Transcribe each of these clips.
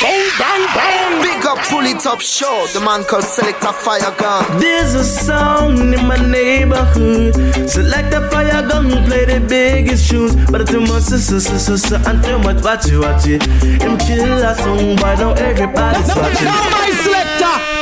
Bang, bang, bang. Big up, pull it up, show. The man called Selector Fire Gun. There's a sound in my neighborhood. Select a fire gun, play the biggest tunes. But too much, so, so, so, so, and too much, watch it, watch it. Him kill a song, why now everybody's watching. Now my selector.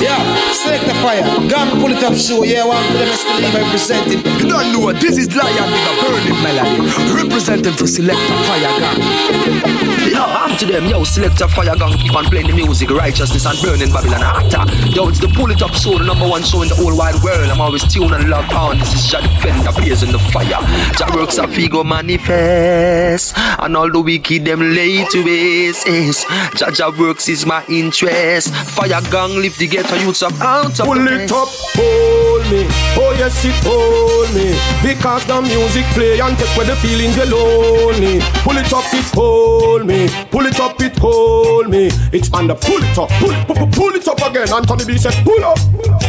Yeah, select the fire. Gun pull it up show. Yeah, one for them is to leave representing. You don't know what this is Lion with a burning melody. Representing for Selector Fire Gang. Yo, I'm to them, yo, Selector Fire Gang. Keep on playing the music, righteousness and burning Babylon ah, hotter. Yo, it's the Pull It Up Show, the number one show in the whole wide world. I'm always tuned and locked on. This is Jah Defender, blazing the fire. Jah works a figo manifest. And all the wicked them lay to waste. Yes. Jah Jah works is my interest. Fire Gang lift the ghetto youths up out of Pull it up, hold me. Oh yes, it hold me. Because the music play and take away the feelings you lonely. Pull it up, it hold me. Pull it up, it hold me. It's under pull it up, pull it, pull, pull, pull it up again. Anthony B said, pull up. Pull up.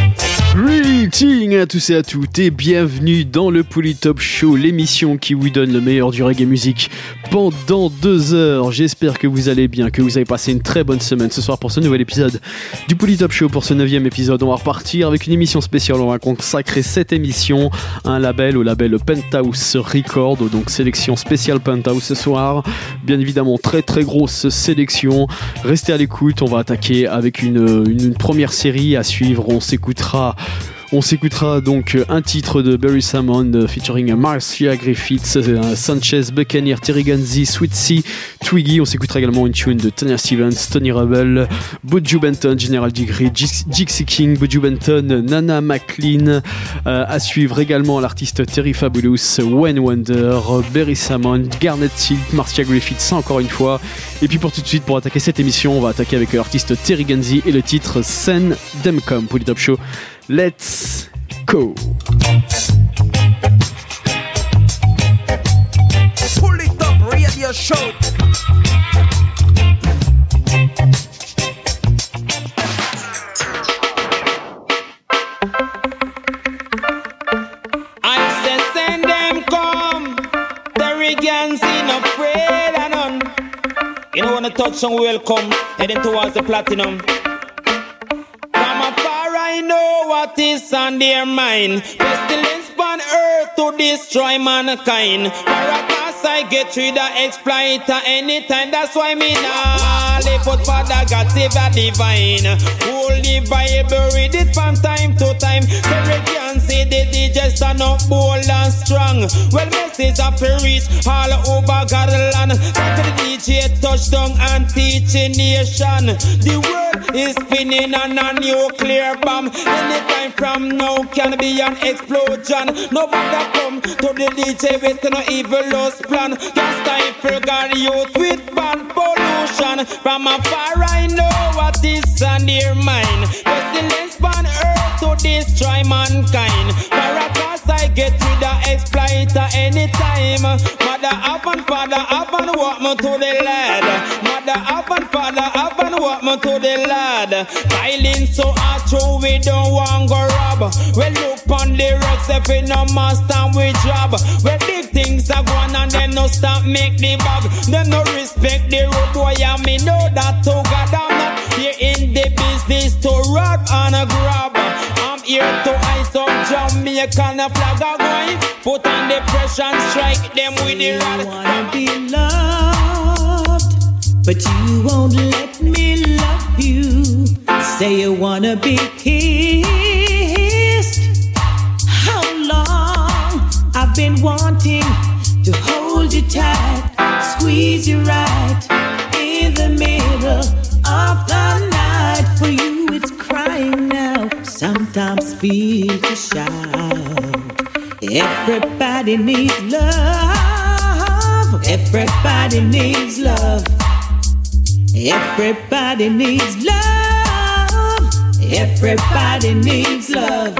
Greetings à tous et à toutes et bienvenue dans le Polytop Show, l'émission qui vous donne le meilleur du reggae musique pendant deux heures. J'espère que vous allez bien, que vous avez passé une très bonne semaine ce soir pour ce nouvel épisode du Polytop Show. Pour ce neuvième épisode, on va repartir avec une émission spéciale. On va consacrer cette émission à un label, au label Penthouse Record, donc sélection spéciale Penthouse ce soir. Bien évidemment, très très grosse sélection. Restez à l'écoute, on va attaquer avec une, première série à suivre. On s'écoutera on s'écoutera donc un titre de Barry Salmon euh, featuring Marcia Griffiths, euh, Sanchez, Buccaneer, Terry Ganzi, Sweet Sea, Twiggy. On s'écoutera également une tune de Tanya Stevens, Tony Rebel, Buju Benton, General Degree, Jix- Jixie King, Buju Benton, Nana McLean. Euh, à suivre également l'artiste Terry Fabulous, Wayne Wonder, Barry Salmon, Garnet Silk, Marcia Griffiths encore une fois. Et puis pour tout de suite, pour attaquer cette émission, on va attaquer avec l'artiste Terry Ganzi et le titre Send Them Come pour le Top Show. Let's go! Pull it up, radio show. I say send them come. The Regans in afraid and none. You know when the touch and welcome, heading towards the platinum. What is on their mind. Pestilence on earth to destroy mankind. For I get rid of exploiter anytime. That's why me nah live but Father God save the divine. Holy Bible read it from time to time. Can see the DJ stand up bold and strong. Well, message have to reach all over God land. Back to the DJ touchdown and teach a nation. The world is spinning on a nuclear bomb. Anytime from now can be an explosion. Nobody come to the DJ with no evil lost plan. Can't stifle youth with bad pollution. From afar I know what is on their mind. Pestilence on earth to destroy mankind. Cause I get rid of exploiter anytime. Mother up and father up and walk me to the lad. Mother up and father up and walk me to the lad. Styling so hard true we don't want go rob. We look on the rocks if we no master we job. We big things are going and then no stop make the bag. Them no respect the road boy and me know that to God I'm not here in the business to rob and grab. Here to up Jamaican flag a going. Put on the pressure and strike them with the rod. wanna be loved, but you won't let me love you. Say you wanna be kissed. How long I've been wanting to hold you tight, squeeze you right in the middle of the night. Sometimes feel to shout. Everybody needs love. Everybody needs love. Everybody needs love. Everybody needs love.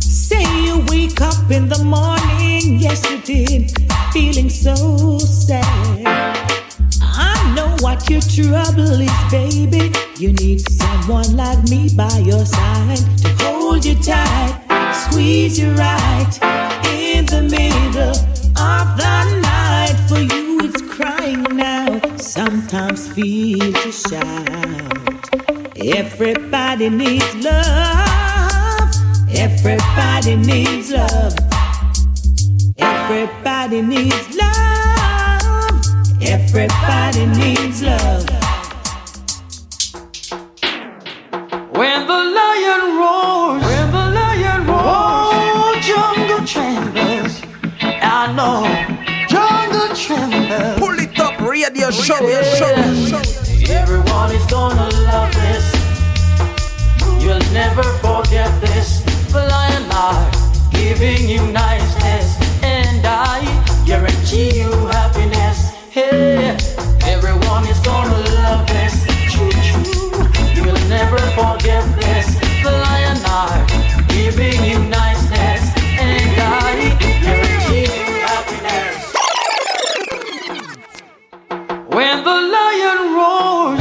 Say you wake up in the morning, yes you did, feeling so sad. Know what your trouble is, baby. You need someone like me by your side to hold you tight, squeeze you right in the middle of the night. For you, it's crying now. sometimes feel to shout. Everybody needs love. Everybody needs love. Everybody needs love. Everybody needs love. When the lion roars, when the lion roars, oh, jungle trembles. I know, jungle trembles. Pull it up, radio show, show, show. Everyone is gonna love this. You'll never forget this. The lion are giving you niceness, Everyone is gonna love this. Choo choo. You'll never forget this. The giving you niceness, and I guarantee you happiness. When the lion roars,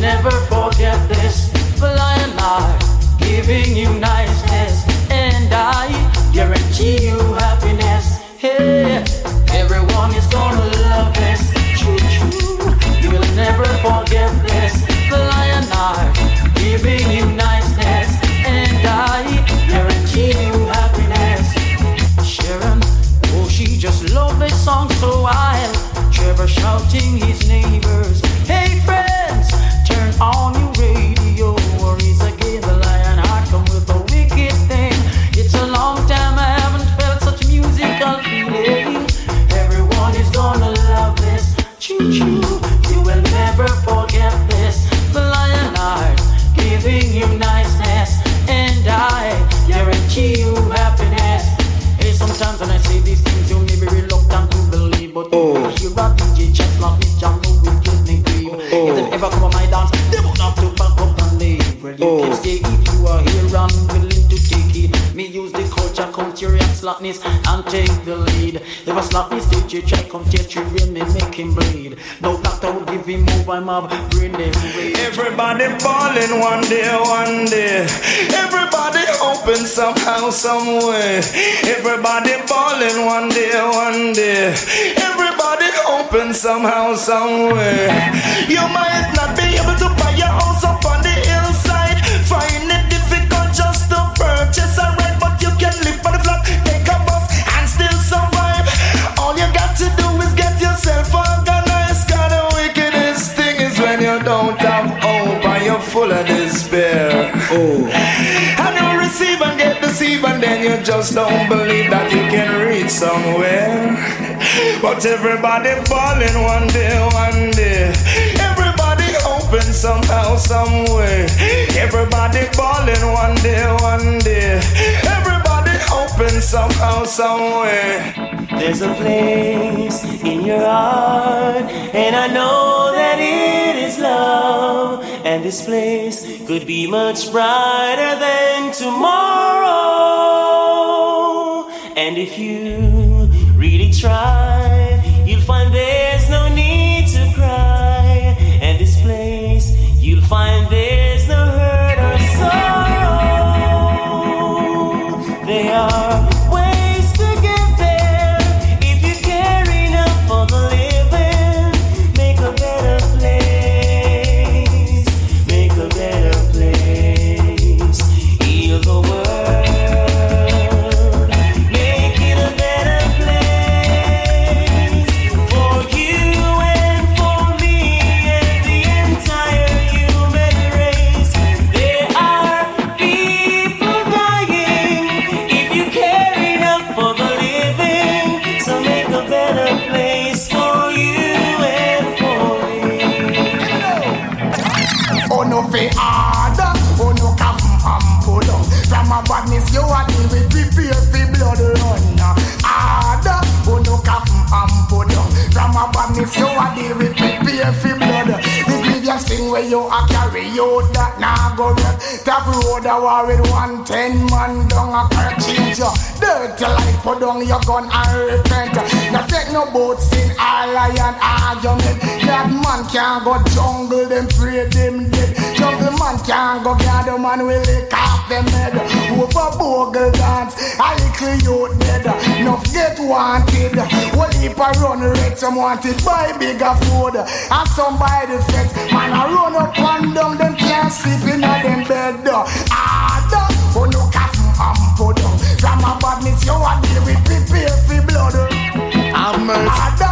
never forget this. The lion are giving you niceness, and I guarantee you happiness. Hey, everyone is gonna love this. Choo choo, you'll never forget this. The lion are giving you niceness, and I guarantee you happiness. Sharon, oh, she just loved this song so wild. Trevor shouting his neighbors, but oh. you hear a DJ just like me, jungle with your name grieve. If them ever come on my dance, they won't have to back up and leave. Well, you oh. can stay if you are here and willing to take it. Me use the culture, culture and slackness and take the lead. If a slackness DJ try come test you, real me make him bleed. No doctor will give him move, I'm up, bring them away. Everybody falling one day, one day. Everybody hoping somehow, some way. Everybody falling one day, one day. Everybody hoping somehow, some way. You might not be able to buy your house up on the hillside. Find it difficult just to purchase a rent, but you can live for the flat, take a bus, and still survive. All you got to do is get yourself organized. God, the wickedest thing is when you don't have hope and you're full of despair. Oh. Then you just don't believe that you can reach somewhere. But everybody falling one day, one day. Everybody hoping somehow, some way. Everybody falling one day, one day. Everybody hoping somehow, some way. There's a place in your heart, and I know that it is love. And this place could be much brighter than tomorrow. If you go. Top road a war with one ten man down a car you. Dirty life put down your gun and repent. Now take no boats in all lion argument. That man can't go jungle them pray them dead. Jungle man can't go gather man will lick off them head. Over bogle dance, a little youth dead. No get wanted. Well if I run red, some wanted buy bigger food. And some buy the fence. Man I run up and down, them can't sleep in them bed. A badness you a deal with blood. I'm mercy.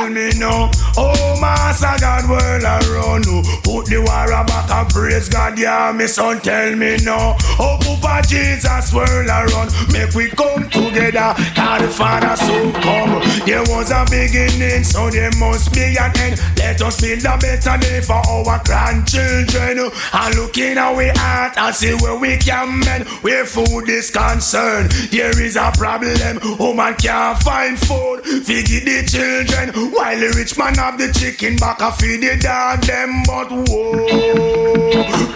Tell me now, oh Master God world around you. Put the war back and praise God, yeah, me son tell me now. Oh Papa Jesus world around, make we come together. God the Father so come. There was a beginning, so there must be an end. Let us build a better day for our grandchildren. And look in our heart and see where we can mend, where food is concerned. There is a problem, woman can't find food. Feed the children, while the rich man have the chicken back and feed the dog them. But whoa,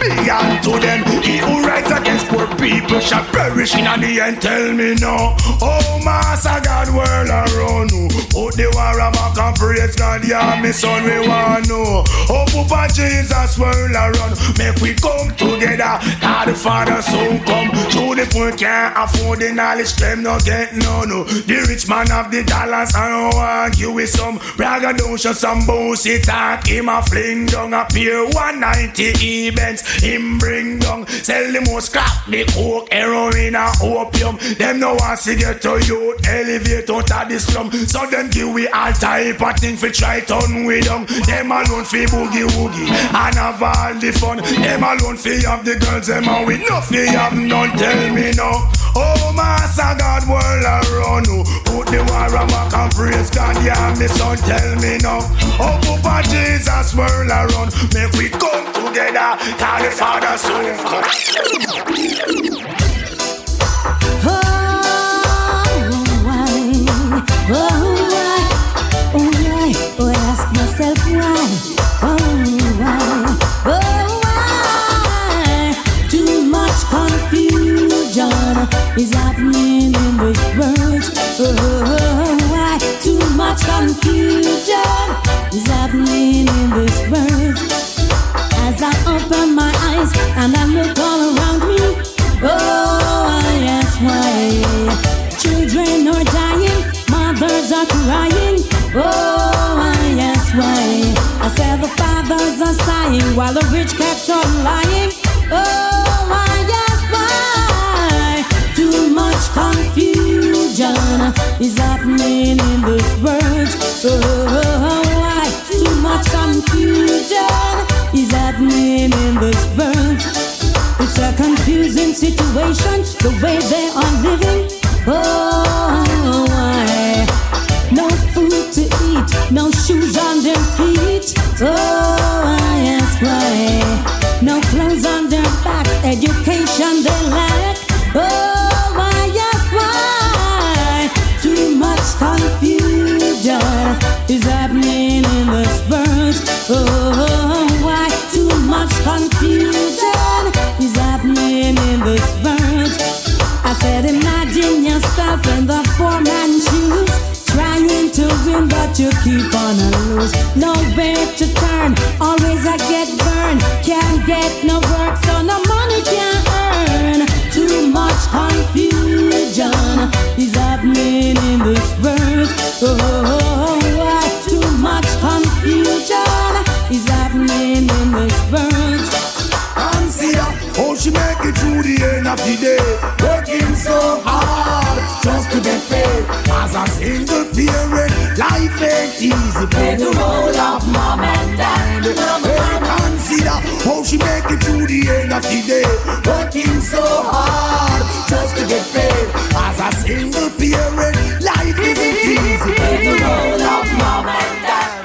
be unto them. He who writes against poor people shall perish in the end. Tell me no, oh Master God, world around you. Put the war back and praise God, yeah, me son, we want know. Oh Papa Jesus, world around, make we come together. God the Father soon come. To the poor can't afford the knowledge, them not get none. The rich man have the dollars, I don't argue with some braggadocio, some bossy talk. Him a fling down a peer 190 events. Him bring down, sell the most crap, the coke, heroin, and opium. Them no want to get to youth, elevate out of the slum. So them give we all type of thing for try turn we down. Them alone fi boogie woogie and have all the fun. Them alone fi have the girls, them and we no fi have none. Tell me now, oh Master God, world around you. Put the war back and praise God, yeah, me son, tell me now. Oh Papa Jesus, world around, make we come together. Call the Father soon come. Oh, why? Oh, why? Oh, I ask myself why? Oh, why? Oh, why? Too much confusion is happening in this world. Oh, why? Much confusion is happening in this world. As I open my eyes and I look all around me, oh, I ask why. Children are dying, mothers are crying. Oh, I ask why. I said the fathers are sighing while the rich kept on lying. Oh, I confusion is happening in this world. Oh, why? Too much confusion is happening in this world. It's a confusing situation, the way they are living. Oh, why? No food to eat, no shoes on their feet. Oh, I ask why? No clothes on their back, education they lack. Oh, is happening in this world. Oh, why? Too much confusion is happening in this world. I said, imagine yourself in the poor man's shoes, trying to win, but you keep on a lose. Nowhere to turn, always I get burned. Can't get no work, so no money can earn. Too much confusion is happening in this world. Oh, she make it through the end of the day. Working so hard just to get paid. As a single parent, life ain't easy. Play the role of mom and dad. Hey, consider how she make it through the end of the day. Working so hard just to get paid. As a single parent, life isn't easy. Play the role of mom and dad.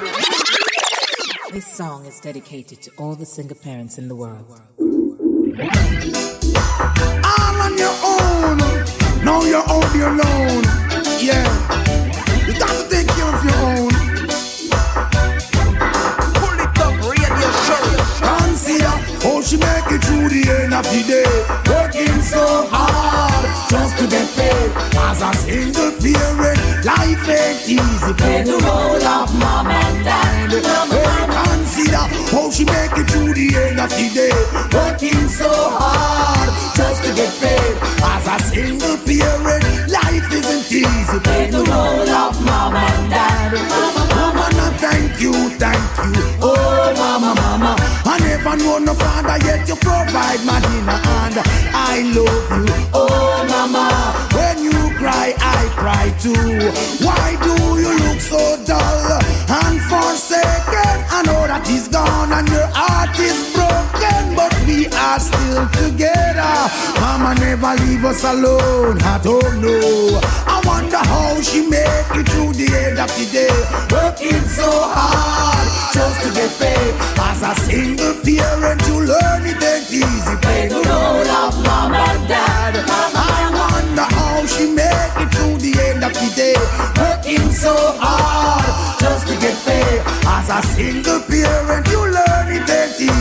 This song is dedicated to all the single parents in the world. All on your own. Now you're all alone. Yeah. You got to take care of your own. Pull it up, radio show. Consider how oh, she make it through the end of the day. Working so hard just to get paid. As a single parent, life ain't easy. Pay the role of mom and dad. Hey, consider how she make it through the end of the day. Working never know no father yet you provide my dinner and I love you. Oh, mama. When you cry, I cry too. Why do you look so dull and forsaken? I know that he's gone and your heart is broken, but we are still together. Mama never leave us alone. I don't know. I wonder how she make it through the end of the day, working so hard just to get paid. As a single parent, you learn it ain't easy. Play the role of mom and dad. I wonder how she make it through the end of the day, working so hard just to get paid. As a single parent, you learn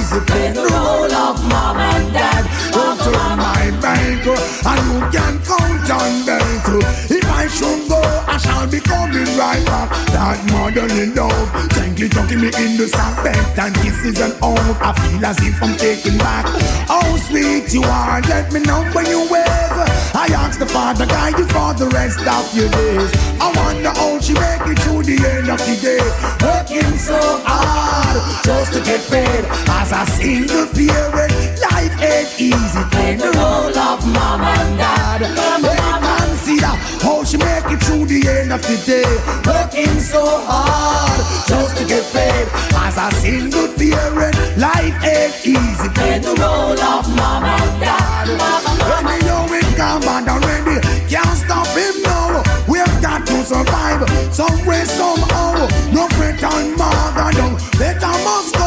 Play the role of mom and dad. Don't my bank, and you can count on them too. If I should go, be coming right back. That motherly love, gently tucking me in the bed and kisses and all. I feel as if I'm taken back. Oh, sweet you are, let me know when you wave. I ask the Father, guide you for the rest of your days. I wonder how she make it through the end of the day. Working so hard just to get paid. As a single parent, life ain't easy. Playing the role of mom and dad. Hey, consider how she make it through the end of the day. Working so hard just to get paid. As a single parent, life ain't easy. Playing the role of mom and dad. When we know it come bad already, can't stop him now. We've got to survive some way, somehow. No fret and mother down. Better must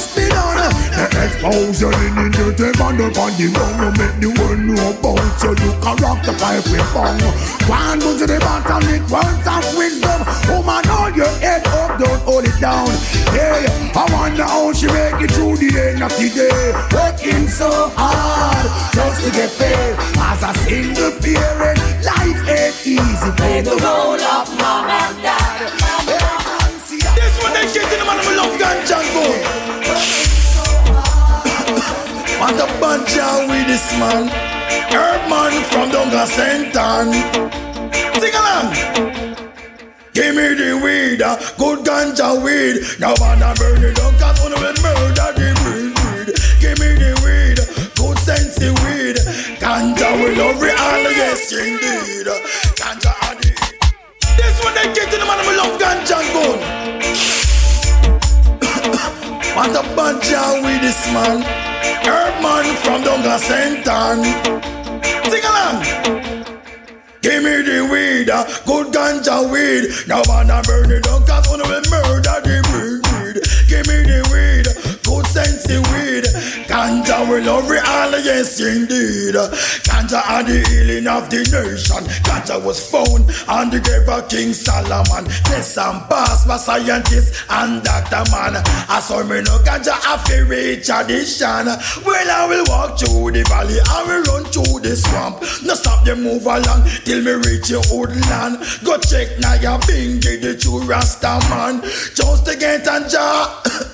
must be done. The explosion in entertainment upon the ground make the world know about so you. You corrupt the pipe with bong. One go to the bottom with words of wisdom. Woman, hold your head up, don't hold it down. Hey, I wonder how she make it through the end of the day. Working so hard just to get paid. As a single parent, life ain't easy. Play the role of mom and dad. Want a bunch of with this man. Herb man from Donga Sentan. Sing along. Give me the weed, uh, good ganja weed. Now wanna burn it down, cause wanna be murder the weed, weed. Give me the weed, good sense weed. Ganja will love it all, yes indeed. Ganja are the This one they get to the man of love ganja and gold. Want a bunch of with this man. Herb man from Donga Sentan. Sing along. Give me the weed, good ganja weed. Now wanna burn it down, cause wanna murder the weed. Give me the weed, good sense weed. Ganja will love all, yes indeed. Ganja are the healing of the nation. Ganja was found on the grave of King Solomon. This and pass by scientists and doctor man. I saw me no ganja after reach addition. Well, I will walk through the valley, I will run through the swamp. No stop them move along till me reach your old land. Go check now your bingy, the true Rasta man. Just to get a jar.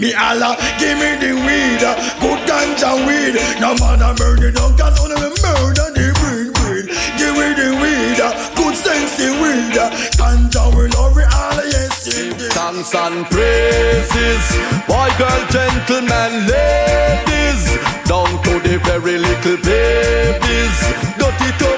Me Allah, give me the weed, good ganja weed. No man a it down, cause only me murder the breed, breed. Give me the weed, good sense weed. uh, Ganja will love it all, yes indeed. Thanks and praises, boy, girl, gentlemen, ladies, down to the very little babies. Dirty top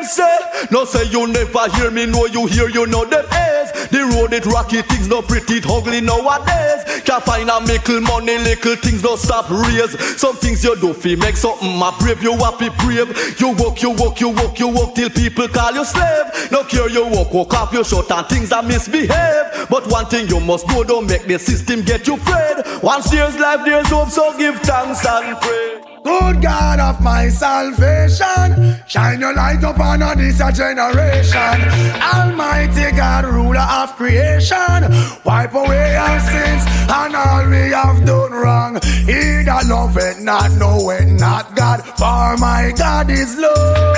them say, no say you never hear me, no you hear you know them is. The road it rocky things no pretty it ugly nowadays. Can't find a mickle money, little things no stop raise. Some things you do fi make something a brave, you have to brave. You walk, you walk, you walk, you walk till people call you slave. No care you walk, walk off your short and things are misbehave. But one thing you must do, don't make the system get you afraid. Once there's life, there's hope, so give thanks and pray. Good God of my salvation, shine your light upon this generation. Almighty God, ruler of creation, wipe away our sins and all we have done wrong. He that loveth not, knoweth not God, for my God is love.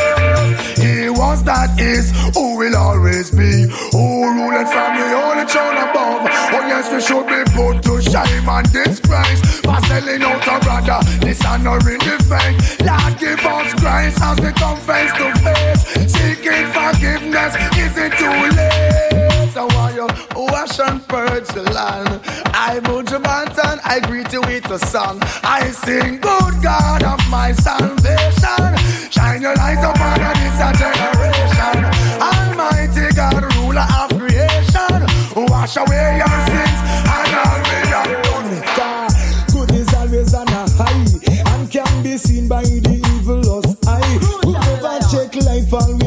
He was that is, who will always be, who ruleth from the holy throne above. Oh yes, we should be put to shame and disgrace for selling out a brother, dishonoring the faith. Lord, give us grace as we come face to face, seeking forgiveness. Is it too late? So while you wash and purge the land, I move your mountain, I greet you with a song. I sing, Good God of my salvation, shine your light upon this generation. Wash away your sins and all we have done. God, good is always on a high and can be seen by the evil's eye. Whoever check life always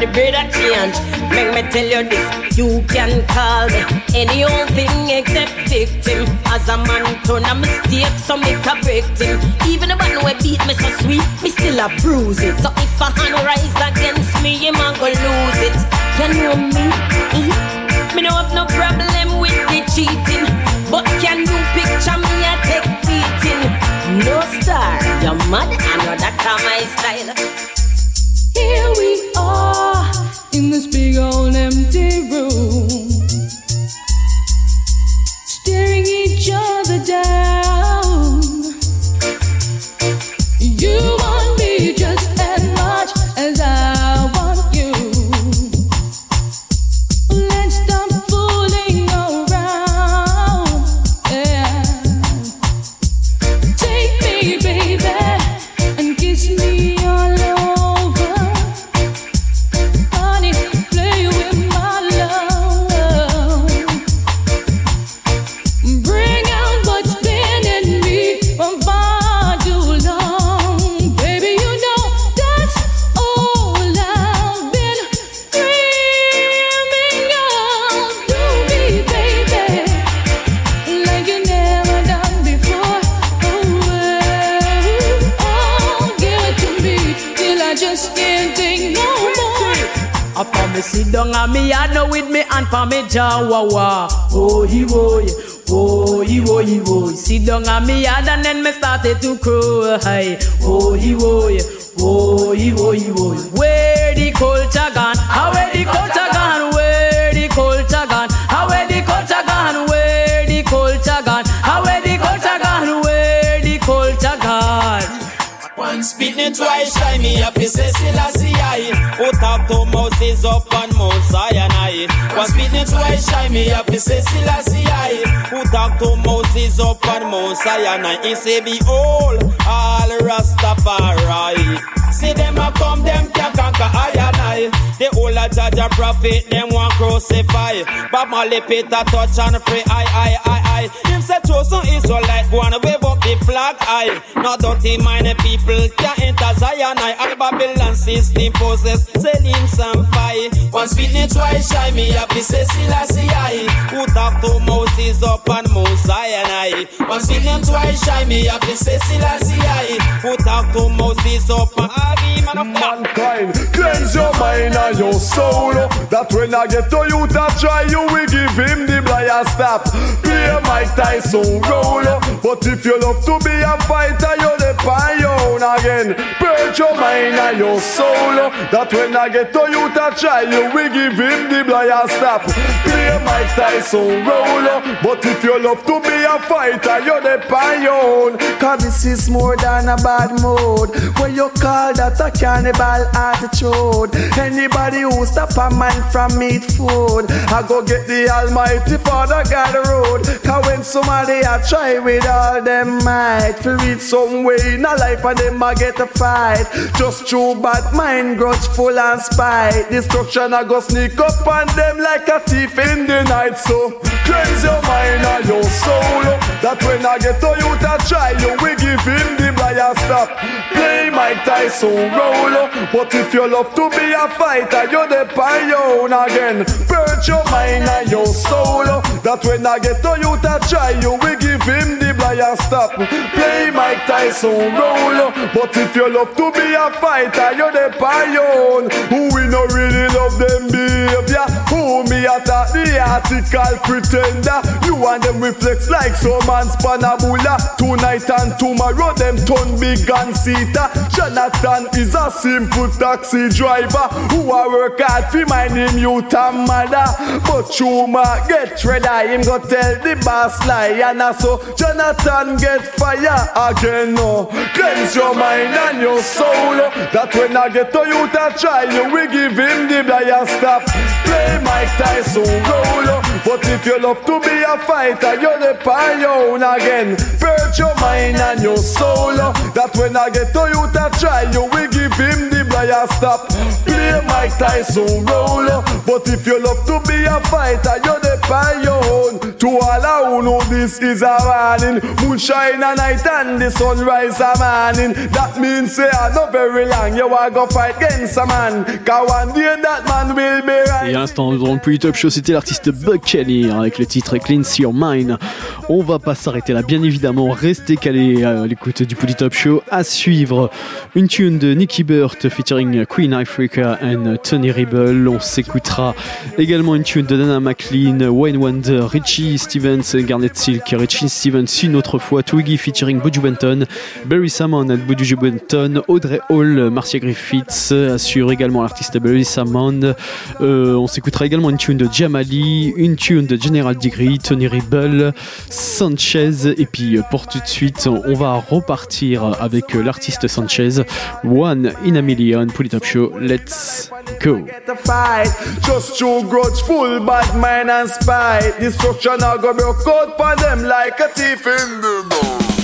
the bread that change. Make me tell you this, you can call me any old thing except victim. As a man turn a mistake, so make a victim. Even the man who beat me so sweet, me still a bruise it. So if a hand rise against me, him a go lose it. Can you me? Eh? Me no have no problem with the cheating, but can you picture me a take beating? No star, you're mad, I know that my style. Here we are in this big old empty room, staring each other down. One twice, try me he says Selassie I. Who talk to Moses up on Mount Sinai. One spitting twice, try me he says Selassie I. Who talk to Moses up on Mount Sinai. He say, Behold, all Rastafari. See them a come, them can conquer I and I. The whole of Jaja prophet, them want crucify. But Molly Peter touch and pray, I, I, I, I. Him say chosen Israelite, and wave up the flag, I. Not dirty minded people can enter Zion, I. All Babylon system possess, selling some fire. One spitting twice, shy me up, he say Selassie, I. Who talk to Moses up on Mount Sinai. One spitting twice, shy me up, he say Selassie, I. Who talk to Moses up man of Mankind, cleanse your mind and your soul. That when I get to you that try, you will give him the blind stop. Play Mike Tyson role. But if you love to be a fighter, you're the on your own again. Purge Purge your mind and your soul. That when I get to you to try you, we give him the blind stop. Play Mike Tyson roll. But if you love to be a fighter, you're the on your own. Cause this is more than a bad mood. What you call that a cannibal attitude? Anybody who stop a man from meat food, I go get the Almighty Father God road. Cause when somebody I try with all them might, to reach some way in a life and them I get a fight. Just true bad mind, grudgeful and spite. Destruction I go sneak up on them like a thief in the night. So cleanse your mind and your soul. That when I get to you to try you, we give him the blind stop. Play Mike Tyson roll. But if you love to be a fighter, you're the on your own again. Purge your mind and your soul. That when I get to you to try you, we give him the blind stop. Play Mike Tyson roll. But if you love to be a fighter, you're the on your own. Who we no really love them behavior. Who me attack the article pretender. You and them reflex like some man's panabula. Tonight and tomorrow them turn big and seater. Jonathan is a simple taxi driver who a work hard fi mind him youth and mother. But Chuma get ready, him go tell the boss lie and a so Jonathan get fire again. No, cleanse your mind and your soul. That when I get to you to try you, we give him the blind stop. Play Mike Tyson roll. But if you love to be a fighter, you're the own again. Purge your mind and your soul. That when I get to you to try you, we give him the blind stop. But if you love to be a fighter. To this is a. Moonshine a night and the sunrise a. That means I very long. You are go fight against a man. Et dans le show, c'était l'artiste Buck hein, avec le titre Cleanse Your Mind. On va pas s'arrêter là, bien évidemment. Restez calés à l'écoute du Pouli Top Show. À suivre, une tune de Nicky Burt featuring Queen Africa and Tony Rebel. On s'écoutera également une tune de Dana McLean, Wayne Wonder, Richie Stevens, Garnet Silk, Richie Stevens une autre fois, Twiggy featuring Buju Benton, Barry Salmon and Buju Benton, Audrey Hall, Marcia Griffiths, assure également l'artiste Barry Salmon. Euh, on s'écoutera également une tune de Jamali, une tune de General Degree, Tony Rebel, Sanchez. Et puis euh, pour tout de suite, on va repartir avec euh, l'artiste Sanchez. One in a million, Pull It Up Show. Let's fight, just true grudgeful, bad mind and spite. Destruction I go broke out for them like a thief in the night.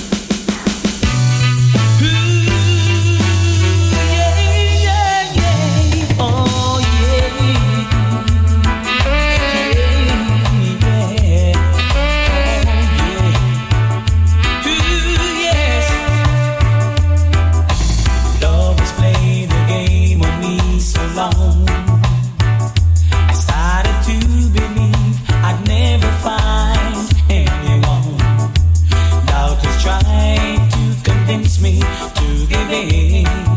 Convince me to give in,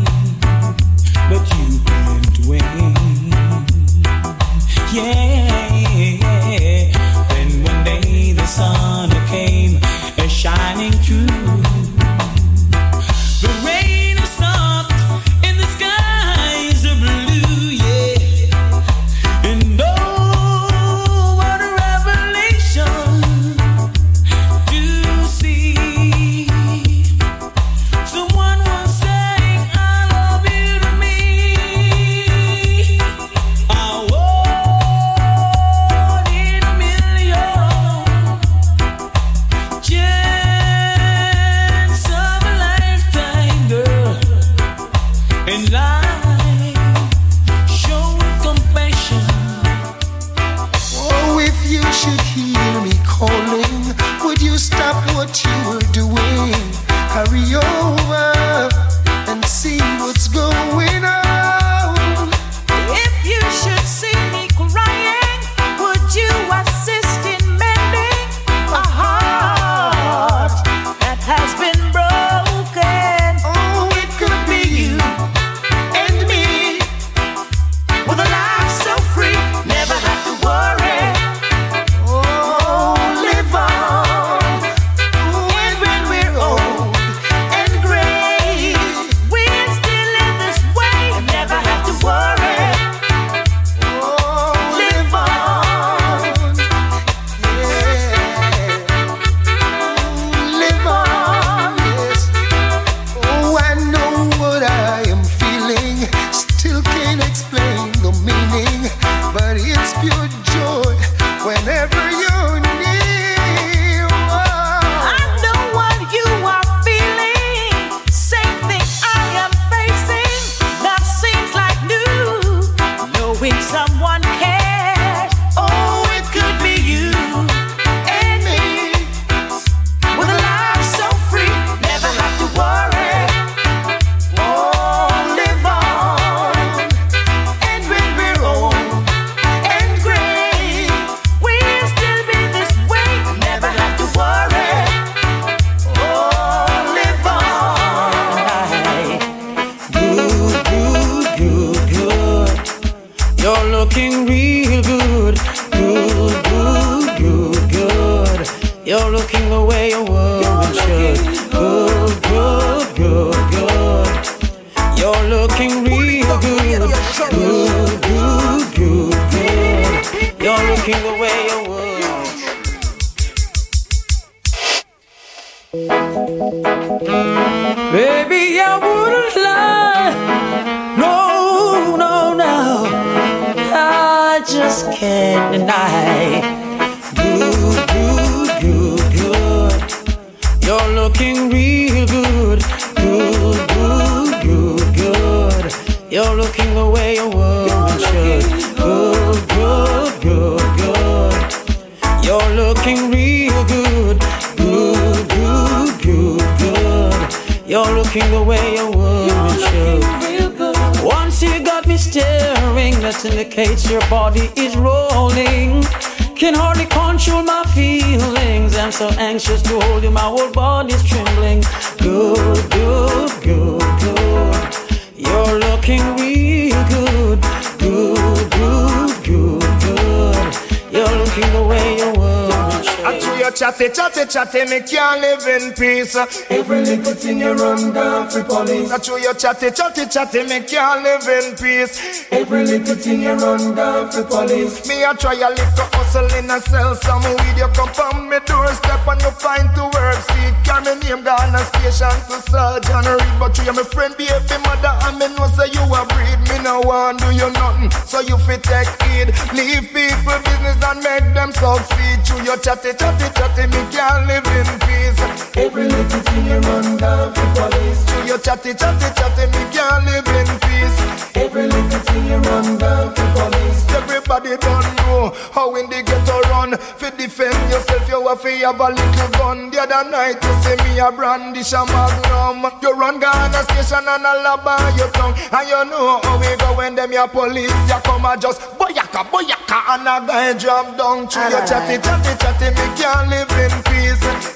in peace. Every little thing you run down for police. I chew your chatty, chatty, chatty, me can't live in peace. Every little thing you run down for police. Me a try a little hustle in a sell some weed. You come on me doorstep and you find to work. See, carry me name down a station to Sergeant Reed. But you my friend, baby mother, and me know say you a breed. Me no want do you nothing, so you fit take heed. Leave people business and make them succeed. Chew your chatty, chatty, chatty, me can't live in peace. Every little thing you run down for police. Your chatty, chatty, chatty, me can't live in peace. Every little thing you run down for police. Everybody don't know how in the ghetto run. Fi defend yourself, you have to have a little gun. The other night you see me a brandish a magnum. You run Ghana station and a lab on your tongue. And you know how we go when them your police. You come and just boyaka, boyaka, and a guy drop down. Through your chatty, chatty, chatty, me can't live in peace.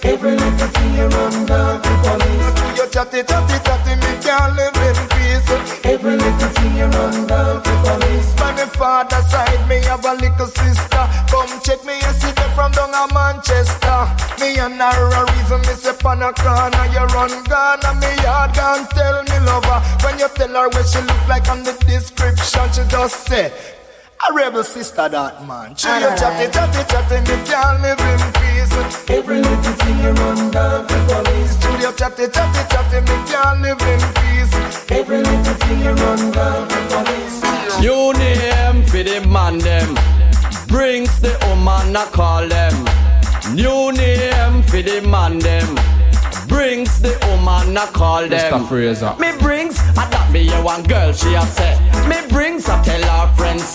Every little thing you run down for police. Your chatty, chatty, chatty, me can't live in peace. Every little thing you run down for police. By my father's side, me have a little sister. Come check me, you see them from down a Manchester. Me and her a reason me say on a corner. You run Ghana, me yard gone tell me lover. When you tell her what she look like on the description, she just say. A rebel sister that man. She you chatty, chatty, chatty, me can't live in peace. Every little thing you run down for police. She you chatty, chatty, chatty, me can't live in peace. Every little thing you run down for police. You name for the man them. Brings the woman I call them. New name for the man them. Brings the woman I call them. Mr. Fraser. Me brings, I that me a one girl she a say. Me brings, I tell her friends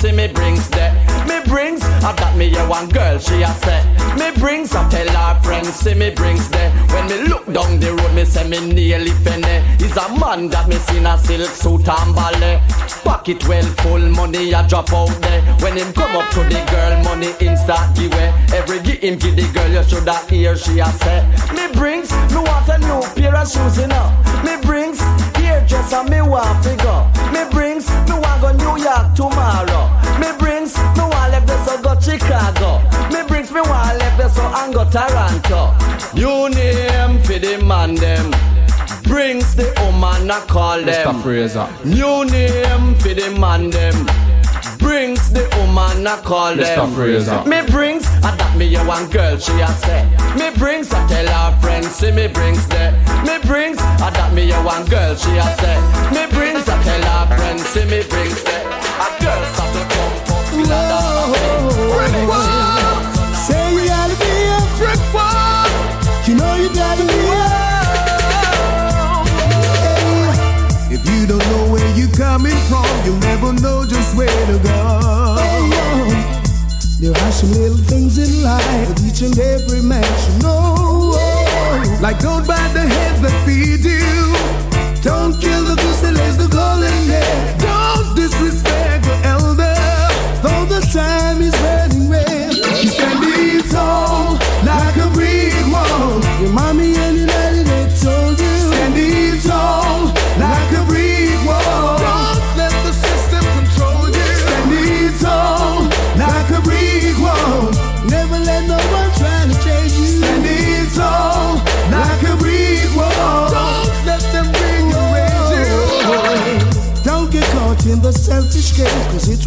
see me brings that. Me brings, I got me a one girl she a say. Me brings, I tell her friends see me brings that. When me look down the road, me say me nearly penny. Is a man that me seen a silk suit and ballet. Pocket well full, money I drop out there. When him come up to the girl, money instant give way. Every give him give the girl, you shoulda hear she a say. Me brings, me want a new pair of shoes, you know. Me brings, hairdress and me want figure. Me brings, me want go New York tomorrow. Me brings, me want left this so go Chicago. Me brings, me want left this so and go Toronto. New name for the man them. Brings the woman I call them. Mr. Fraser. New name for the man them. Brings the woman I call Mr. them. Me brings, I that me a one girl she a say. Me brings, I tell her friends see me brings there. Me brings, I that me a one girl she a say. Me brings, I tell her friends see me brings there. A girl start to come up with a Say coming from, you'll never know just where to go. There are some little things in life that each and every man should know. Like don't bite the heads that feed you. Don't kill the goose that lays the golden egg. Don't disrespect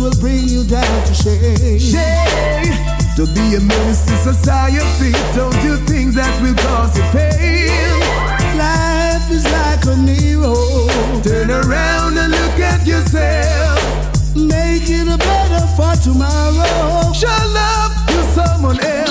will bring you down to shame. Shame. To be a menace to society, don't do things that will cause you pain. Life is like a mirror. Turn around and look at yourself. Make it a better for tomorrow. Show love to someone else.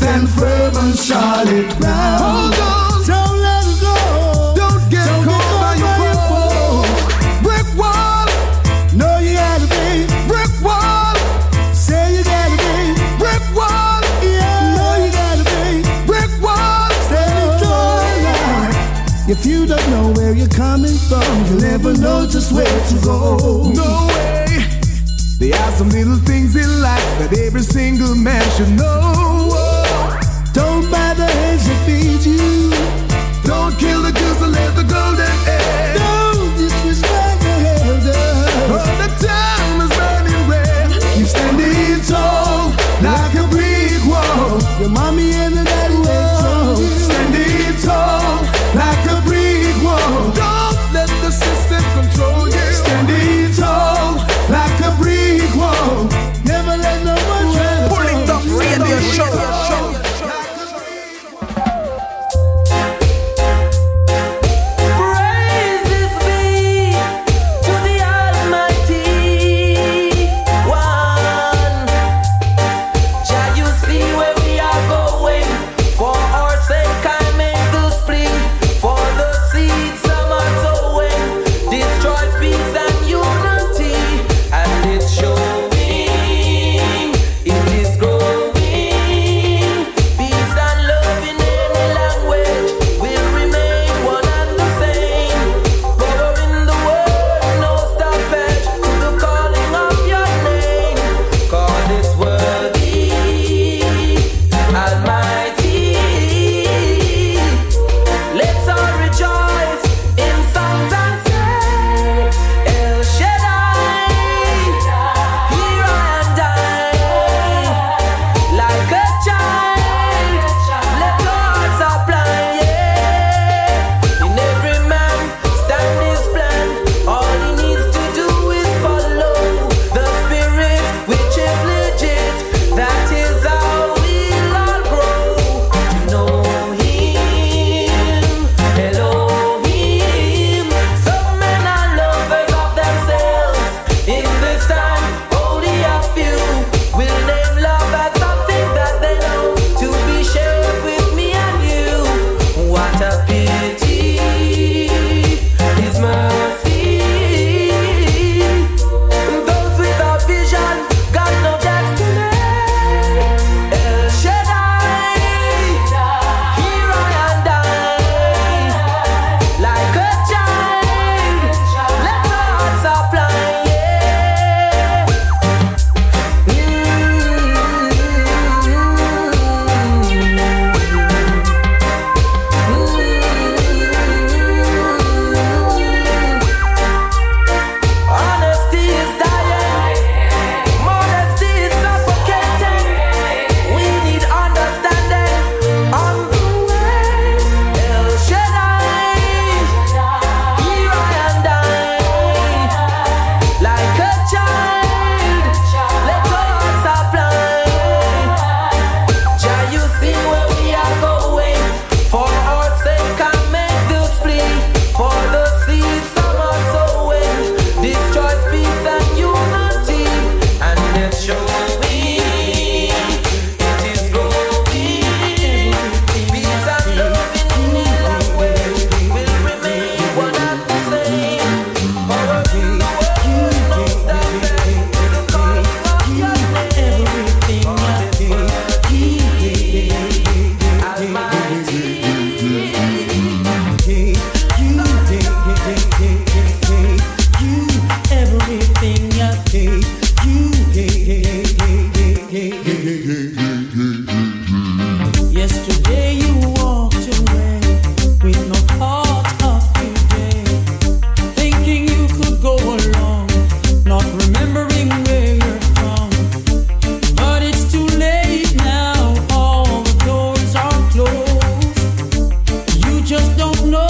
Stand firm on solid ground. Hold on. Don't let go. Don't get Don't caught get by your foes. Brick wall. No, you gotta be. Brick wall. Say you gotta be. Brick wall. Yeah. No, you gotta be. Brick wall. Stand. If you don't know where you're coming from, you'll never know just where to go. No way. There are some little things in life that every single man should know. Feed you. Don't kill the goose and let the golden egg. Just don't know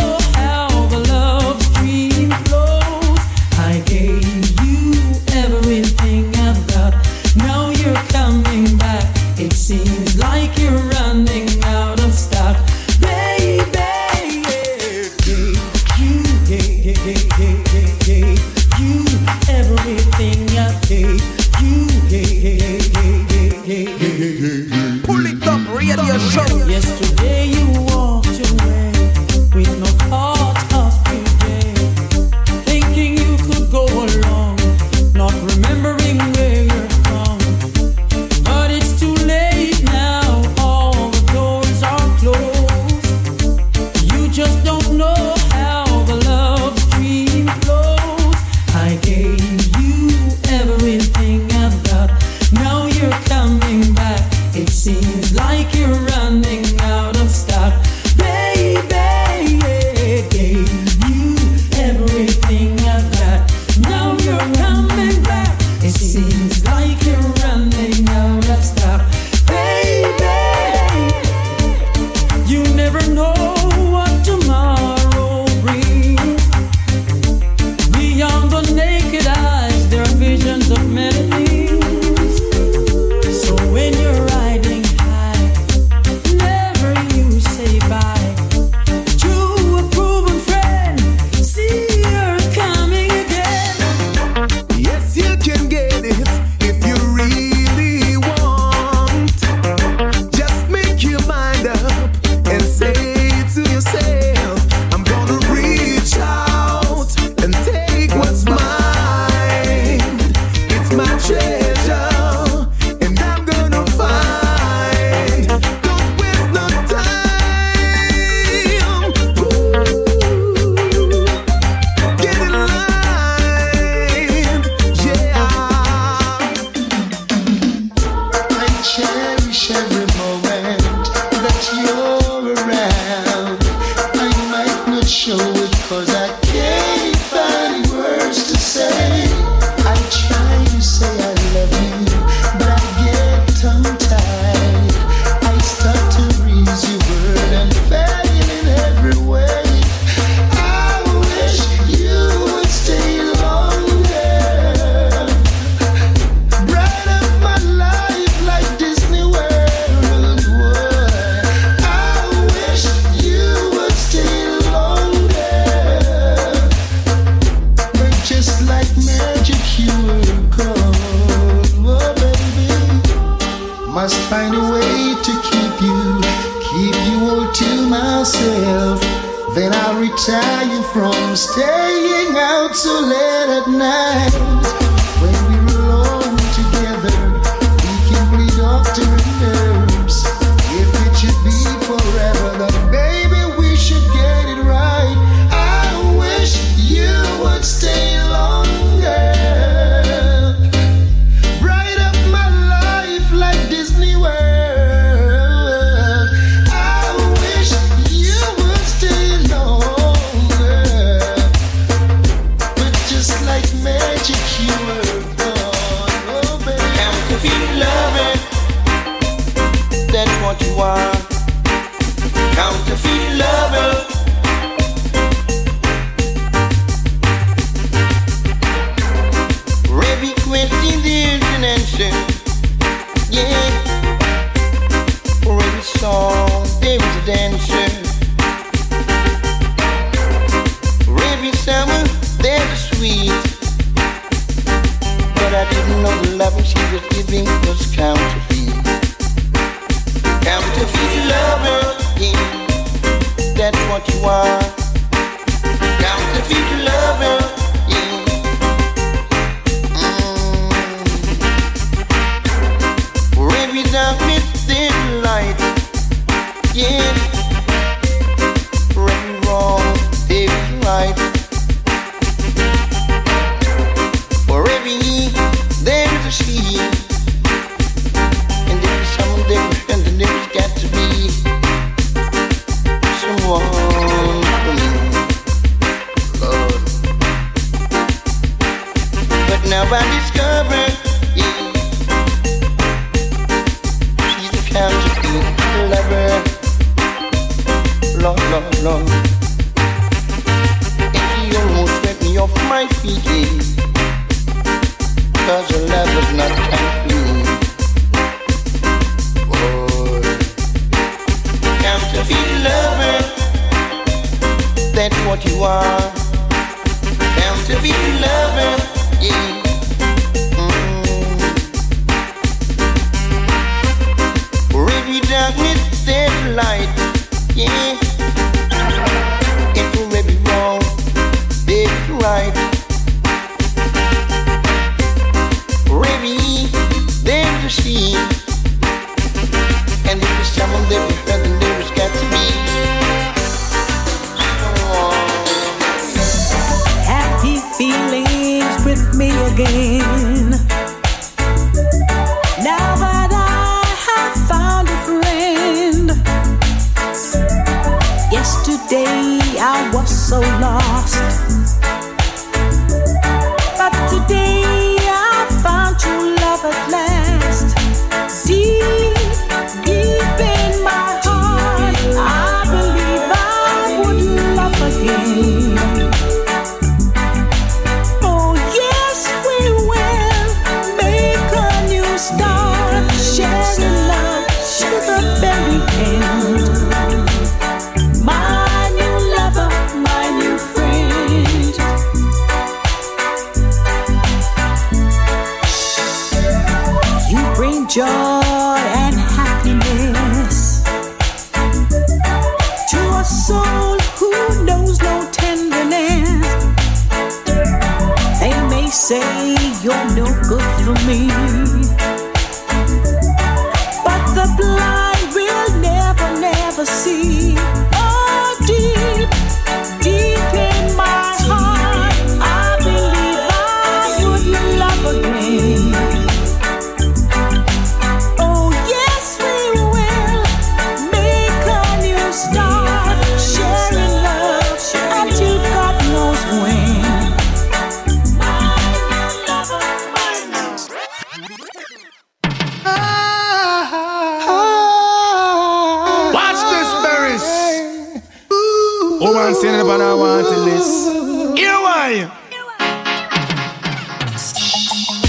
Here?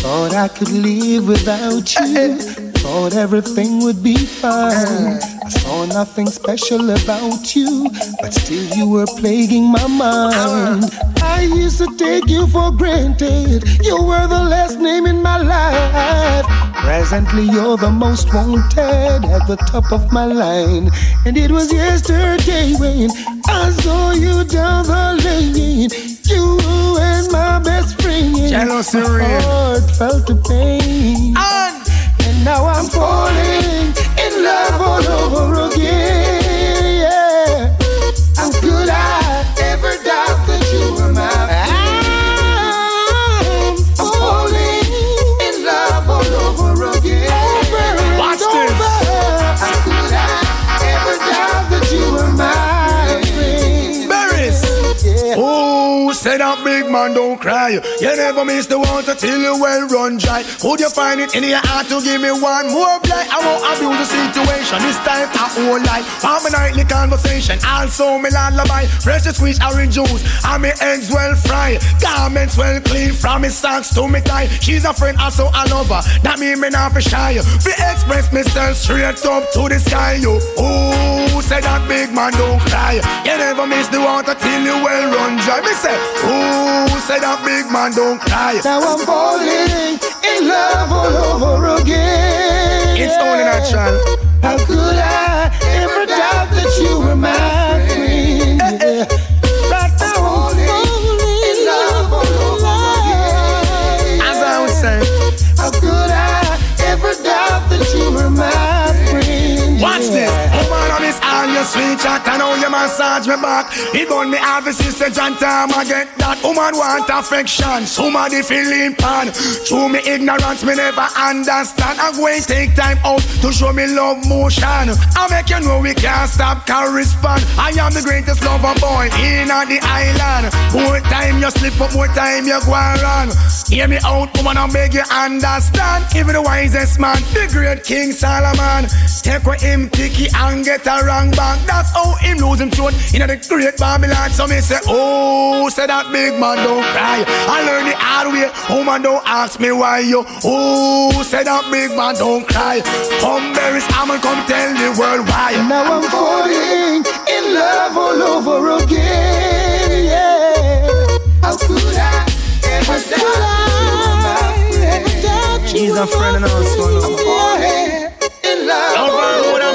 Thought I could live without you. Thought everything would be fine. I saw nothing special about you, but still you were plaguing my mind. I used to take you for granted. You were the last name in my life. Presently, you're the most wanted at the top of my line. And it was yesterday when I saw you down the lane. You and my best friend. Real. heart felt the pain. And now I'm falling in love all over again. Yeah. How could I man don't cry. You never miss the water till you well run dry. Could you find it in your heart to give me one more blight? I won't abuse the situation. This time I won't lie. For my nightly conversation. Also me lullaby. Fresh to squeeze orange juice. And me eggs well fried. Garments well clean. From me socks to me tie. She's a friend, also a lover. That mean me not for shy. We express myself straight up to the sky. You. Oh, say that big man don't cry. You never miss the water till you well run dry. Me say, oh, say that big man don't cry. Now I'm falling in love all over again. It's only natural. How could I ever doubt that you were my friend? Yeah. Your sweet chat. I know you massage me back. It burn me a sister John time I get that. Woman want affection. Somebody feeling pan. Through me ignorance, me never understand. I'm going take time out to show me love motion. I make you know we can't stop correspond. I am the greatest lover boy in the island. More time you slip up, more time you go and run. Hear me out, woman, I beg you understand. Even the wisest man, the great King Solomon, take what him picky and get a wrong back. That's how him lose him throne in the great Babylon. So me say, oh, say that big man don't cry. I learn the hard way. Woman, don't ask me why you. Oh, say that big man don't cry. Come berries, I'm come tell the world why. Now I'm falling in love all over again. Yeah. How could I ever die? He's a friend and also no. I'm falling in love. Over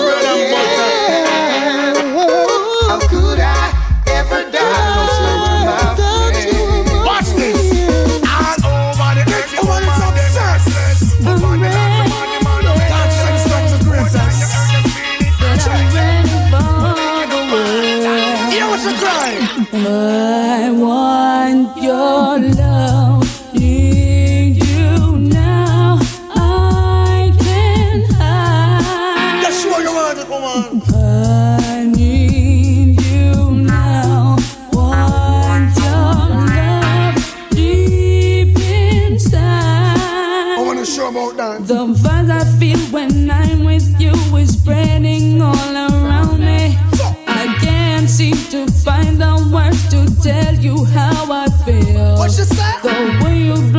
I want your love, need you now. I can hide. That's what you want, woman. I need you now. Want your love deep inside. I want to show about that. The vibe I feel when I'm with you is spreading all to find the words to tell you how I feel. What you say? The way you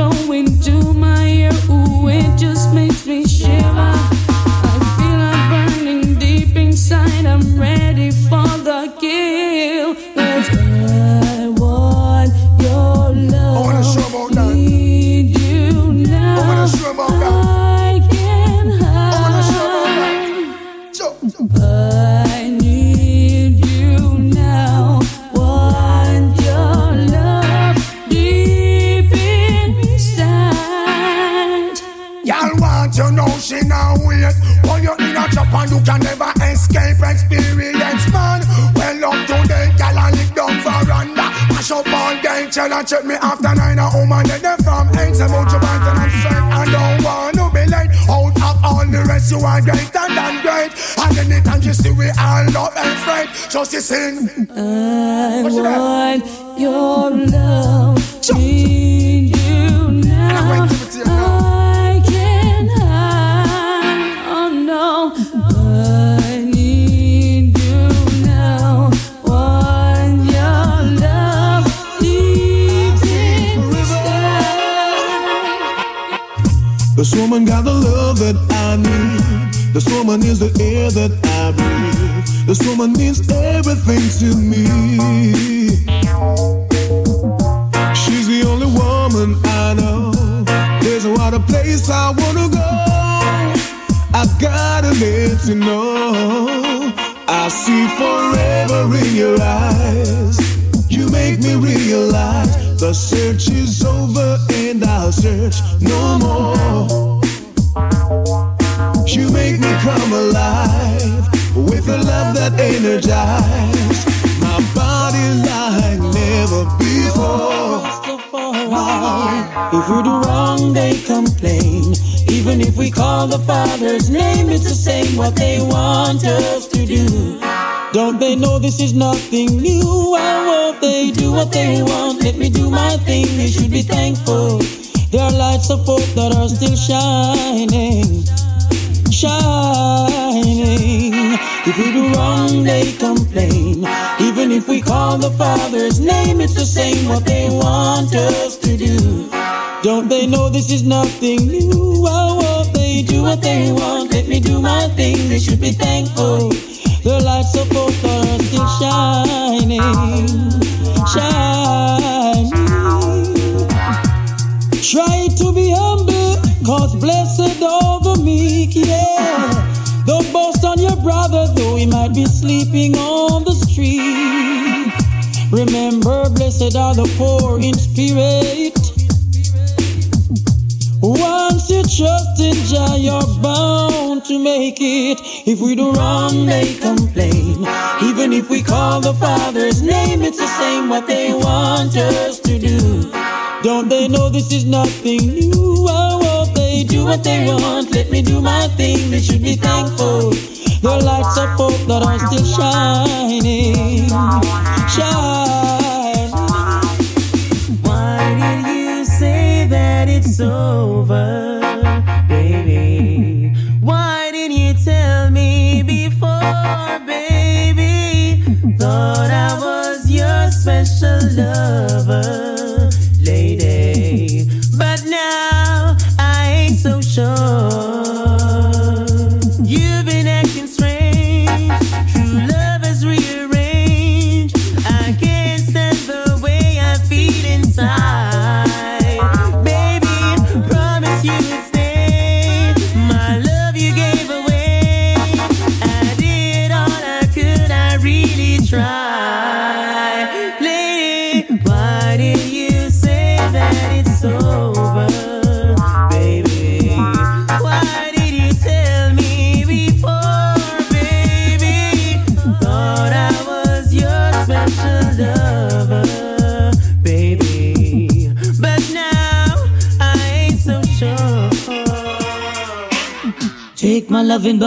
never escape experience, man. Well, up y'all and lick down veranda. Mash up all day, chill and check me after nine. A woman them from eight. Some out your pants and I'm straight. I don't want to be late. Out of all the rest, you are greater than great. And anytime you see we all love and afraid, just you sing. I that? want your love. This woman got the love that I need. This woman is the air that I breathe. This woman means everything to me. She's the only woman I know. There's no other place I wanna go. I gotta let you know. I see forever in your eyes. You make me realize the search is over and I'll search no more. You make me come alive with a love that energizes my body like never before. If we do wrong, they complain. Even if we call the Father's name, it's the same what they want us to do. Don't they know this is nothing new? Why won't they do what they want? Let me do my thing, they should be thankful. There are lights of hope that are still shining, shining. If we do wrong, they complain. Even if we call the Father's name, it's the same what they want us to do. Don't they know this is nothing new? Why won't they do what they want? Let me do my thing, they should be thankful. The lights of hope are still shining, shining. Try to be humble, cause blessed are the meek, yeah. Don't boast on your brother, though he might be sleeping on the street. Remember, blessed are the poor in spirit. Cast your trust in Jah, you're bound to make it. If we do wrong, they complain. Even if we call the Father's name, it's the same what they want us to do. Don't they know this is nothing new? Oh, Why won't they do what they want. Let me do my thing. They should be thankful. The lights of hope that are still shining. shine. Why did you say that it's over? Lover, lady. But now I ain't so sure.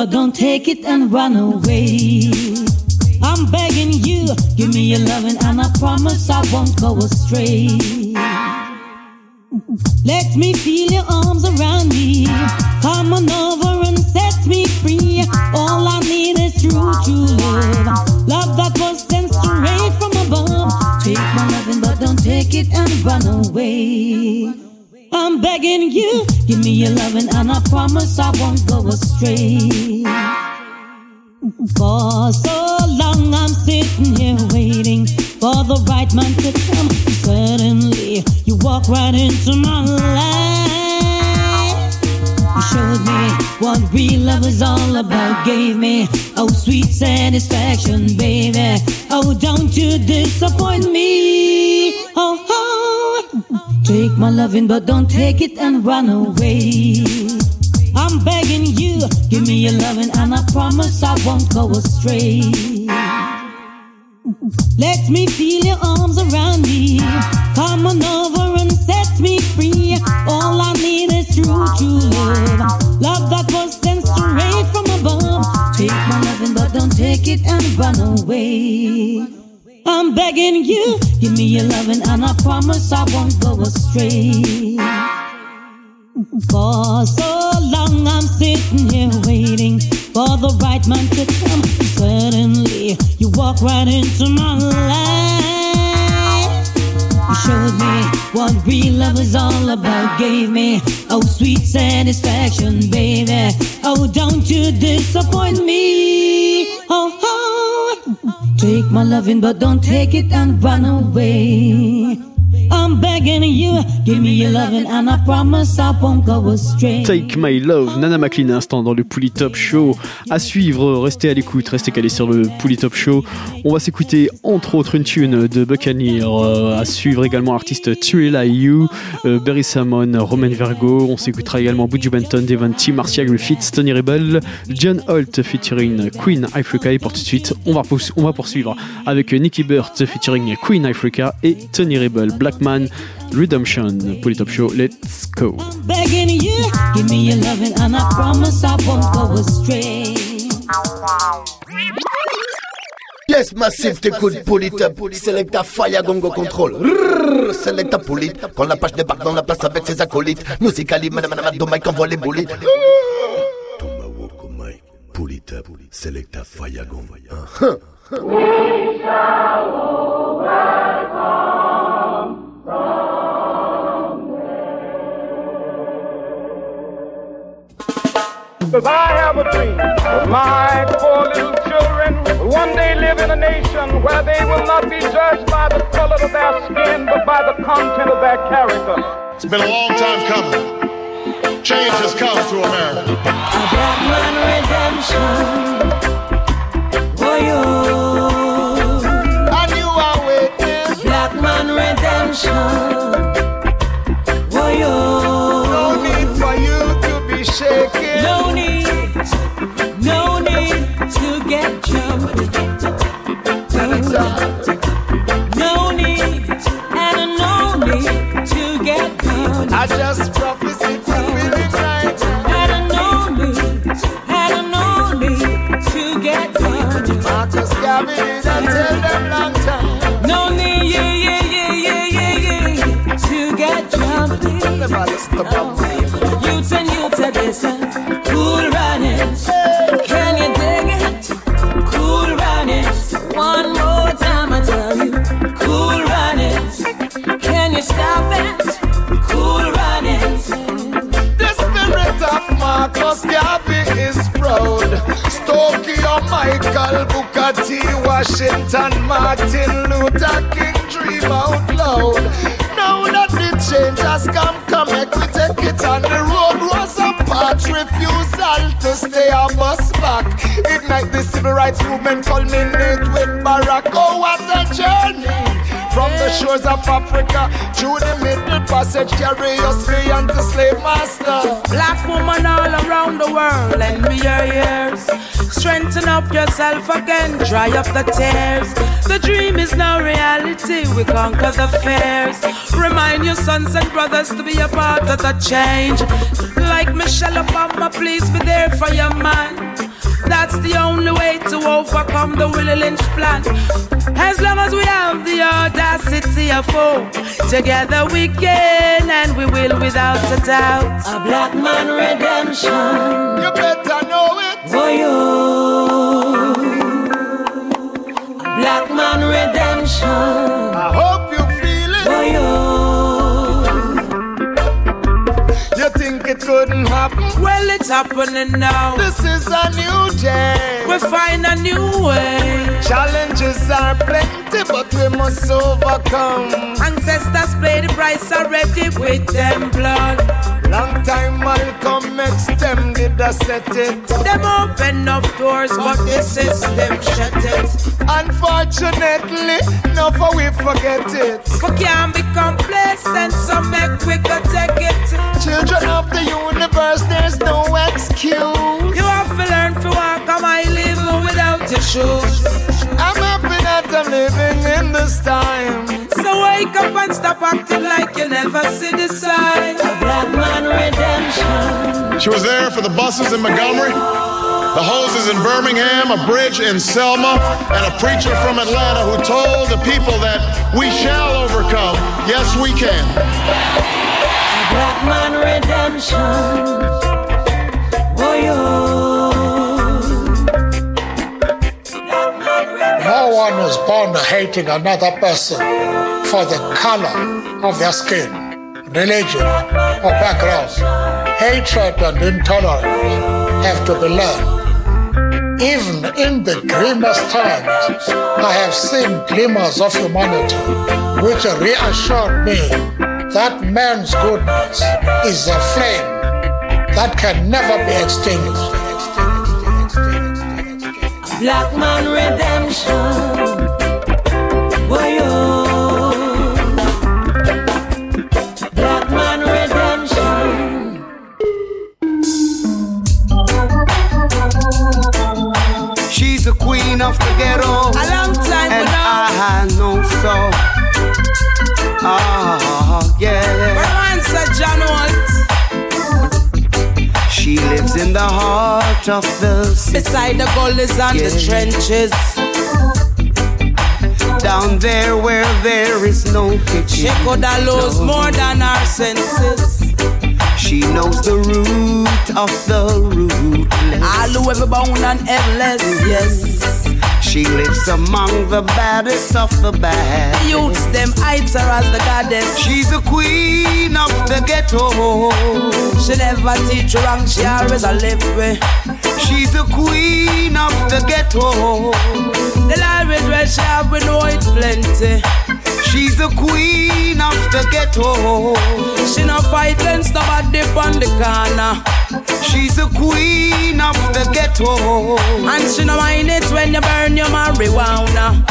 But don't take it and run away. I'm begging you, give me your loving, and I promise I won't go astray. Let me feel your arms around me. Come on over and set me free. All I need is true, true love. Love that was sent straight from above. Take my loving, but don't take it and run away. Begging you, give me your loving, and I promise I won't go astray. For so long I'm sitting here waiting for the right man to come. Suddenly you walk right into my life. You showed me what real love is all about. Gave me oh sweet satisfaction, baby. Oh, don't you disappoint me. Take my loving, but don't take it and run away. I'm begging you, give me your loving, and I promise I won't go astray. Let me feel your arms around me. Come on over and set me free. All I need is true, true love. Love that was sent straight from above. Take my loving, but don't take it and run away. I'm begging you, give me your loving, and I promise I won't go astray. For so long I'm sitting here waiting for the right man to come. Suddenly you walk right into my life. You showed me what real love is all about. Gave me oh sweet satisfaction, baby. Oh, don't you disappoint me. Oh, oh. Take my loving, but don't take it and run away. I'm begging you, give me your loving, and I promise I won't go astray. Take My Love, Nana McLean, instant dans le Pouli Top Show. À suivre, restez à l'écoute, restez calés sur le Pouli Top Show. On va s'écouter entre autres une tune de Buccaneer. euh, à suivre également l'artiste Trilla You, euh, Barry Salmon, Roman Vergo. On s'écoutera également Buju Benton, Devon T, Marcia Griffiths, Tony Rebel, John Holt featuring Queen Africa. Et pour tout de suite, on va, on va poursuivre avec Nicky Burt featuring Queen Africa et Tony Rebel, Blackman Redemption. Pouli Top Show, let's go. begging you, give me your loving, and I promise I won't go astray. Yes, massive, t'écoutes Polite, Selecta Fire Gongo Control. Rrrr, Selecta Polite, quand la page débarque dans la place avec ses acolytes. Musicali, madame, madame, madame, Mike envoie les boulites. Polite, Selecta Fire Gongo. Cause I have a dream that my four little children will one day live in a nation where they will not be judged by the color of their skin, but by the content of their character. It's been a long time coming. Change has come to America. Blackman redemption. Oh, yo. And you are waiting. Blackman redemption. No need. And no need to get down. I just Washington, Martin Luther King, dream out loud. Now that the change has come, come make we take it on the road. Rosa Parks refusal to stay a bus back. Ignite the civil rights movement, culminate with Barack. Oh, what a journey! From the shores of Africa to the middle passage, carry us beyond the slave master. Black woman all around the world, lend me your ears. Strengthen up yourself again, dry up the tears. The dream is now reality, we conquer the fears. Remind your sons and brothers to be a part of the change. Like Michelle Obama, please be there for your man. That's the only way to overcome the Willie Lynch plan. As long as we have the audacity of hope, together we can and we will without a doubt. A black man redemption. You better know it. For you. A black man redemption. I hope you feel it. For You think it couldn't happen? Well, it's happening now. This is a new day. We find a new way. Challenges are plenty, but we must overcome. Ancestors pay the price already with them blood. Long time Malcolm X them did a set it. Them open up doors, but the system shut it. Unfortunately, no for we forget it. We can't be complacent, so make we go take it. Children of the universe, there's no excuse. You have to learn to walk on my living without your shoes. I'm happy that I'm living in this time. So wake up and stop acting like you never see the sign. A black man redemption. She was there for the buses in Montgomery, the hoses in Birmingham, a bridge in Selma, and a preacher from Atlanta who told the people that we shall overcome. Yes, we can. A black man redemption. For you. One was born hating another person for the color of their skin, religion, or background. Hatred and intolerance have to be learned. Even in the grimmest times, I have seen glimmers of humanity which reassured me that man's goodness is a flame that can never be extinguished. Black man redemption. For you. Black man redemption. She's the queen of the ghetto. A long time and now. I know so. Ah, in the heart of the city. Beside the gullies and the trenches. Down there where there is no kitchen. She could have lost more than our senses. She knows the root of the rootless. All who ever bound and endless, yes. She lives among the baddest of the bad. The youths, them heights her as the goddess. She's the queen of the ghetto. She never teach wrong, she always a live way. She's the queen of the ghetto. The language where she have, we know it's plenty. She's the queen of the ghetto. She no fight against nobody on the corner. She's the queen of the ghetto. And she no mind it when you burn your marijuana.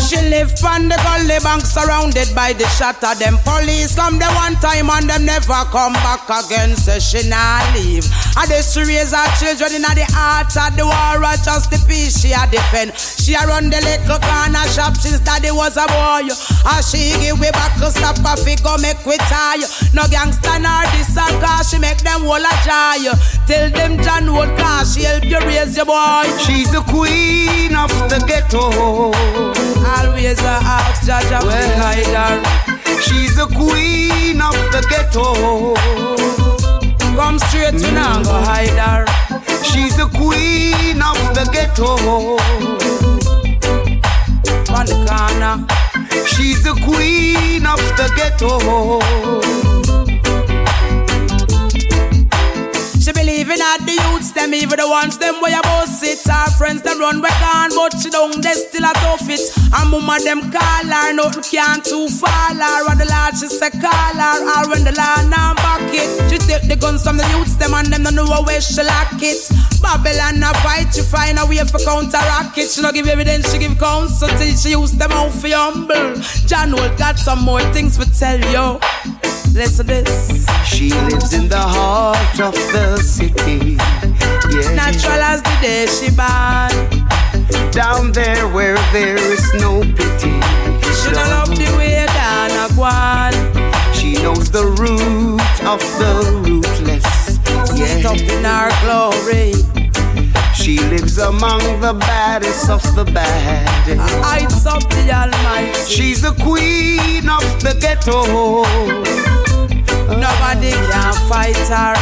She live on the gully bank surrounded by the shatter. Them police come the one time and them never come back again. Say she nah leave. And they she raise her children in the heart of the war. or Just the peace she a defend. She a run the little corner shop since daddy was a boy. And she give we back to stop a figure make we tie. No gangster nor this a cause she make them all a try. Tell them John would cause she help you raise your boy. She's the queen of the ghetto. Always a ask Jaja well, guide her. She's the queen of the ghetto. Come straight to mm. now, go hide her. She's the queen of the ghetto. On the corner. She's the queen of the ghetto. She believing at the youths, them even the ones them where you boss it. Her friends them run back on, but she don't, they still a tough it. And mama them call her, nothing can too fall her. When the Lord she say call her, or when the Lord now back it. She take the guns from the youths, them and them don't know where she lock it. Babylon a fight, she find a way for counteract it. She no give evidence, she give counsel till she use them out for humble. John Wood got some more things to tell you. Listen this. She lives in the heart of the city. Yeah. Natural as the day she born. Down there where there is no pity. She don't love the way down a. She knows the root of the rootless. Yeah. up in our glory. She lives among the baddest of the bad. Heights of the Almighty. She's the queen of the ghetto. Nobody can fight her.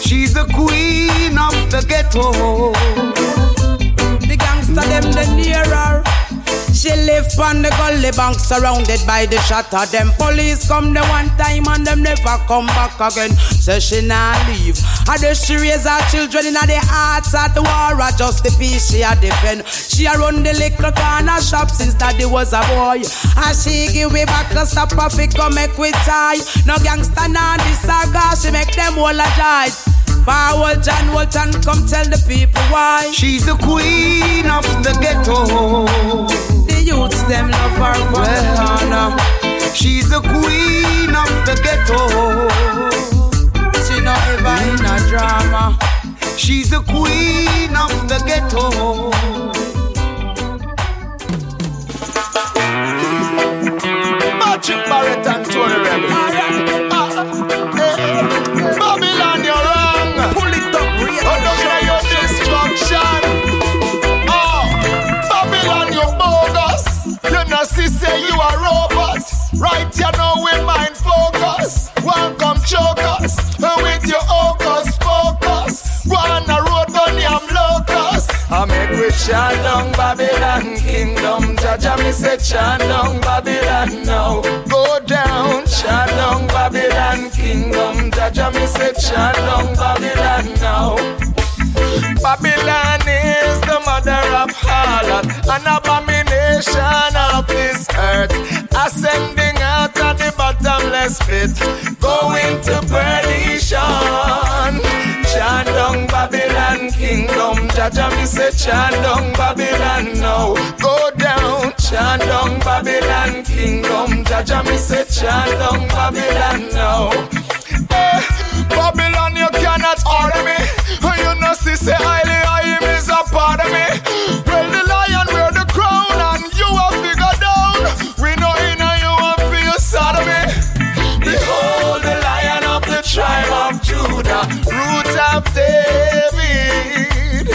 She's the queen of the ghetto. The gangster them the near her. She live on the gully bank surrounded by the shatter. Them police come the one time and them never come back again. So she not leave. I just she raise her children in the hearts at the war. I just the peace she a defend. She a run the little corner shop since daddy was a boy. And she give me back a stop of it come make we tie. No gangster now this saga. She make them all a die. Forward John Walton, come tell the people why. She's the queen of the ghetto. Youths them love her well, She's the queen of the ghetto. She not ever in a drama. She's the queen of the ghetto. Patrick Barrett and Tony Rebel. Chant Babylon kingdom. Jaja me say chant Babylon now. Go down, chant Babylon kingdom. Jaja me say chant Babylon now. Babylon is the mother of harlot, an abomination of this earth, ascending out bottomless pit, going to perdition. Chant Babylon kingdom, Jaja me say chant Babylon now. Go down, chant Babylon kingdom, Jaja me say chant Babylon now. Eh, Babylon, you cannot order me. You know, see, say, highly, I is a part of me. Well, Judah, root of David.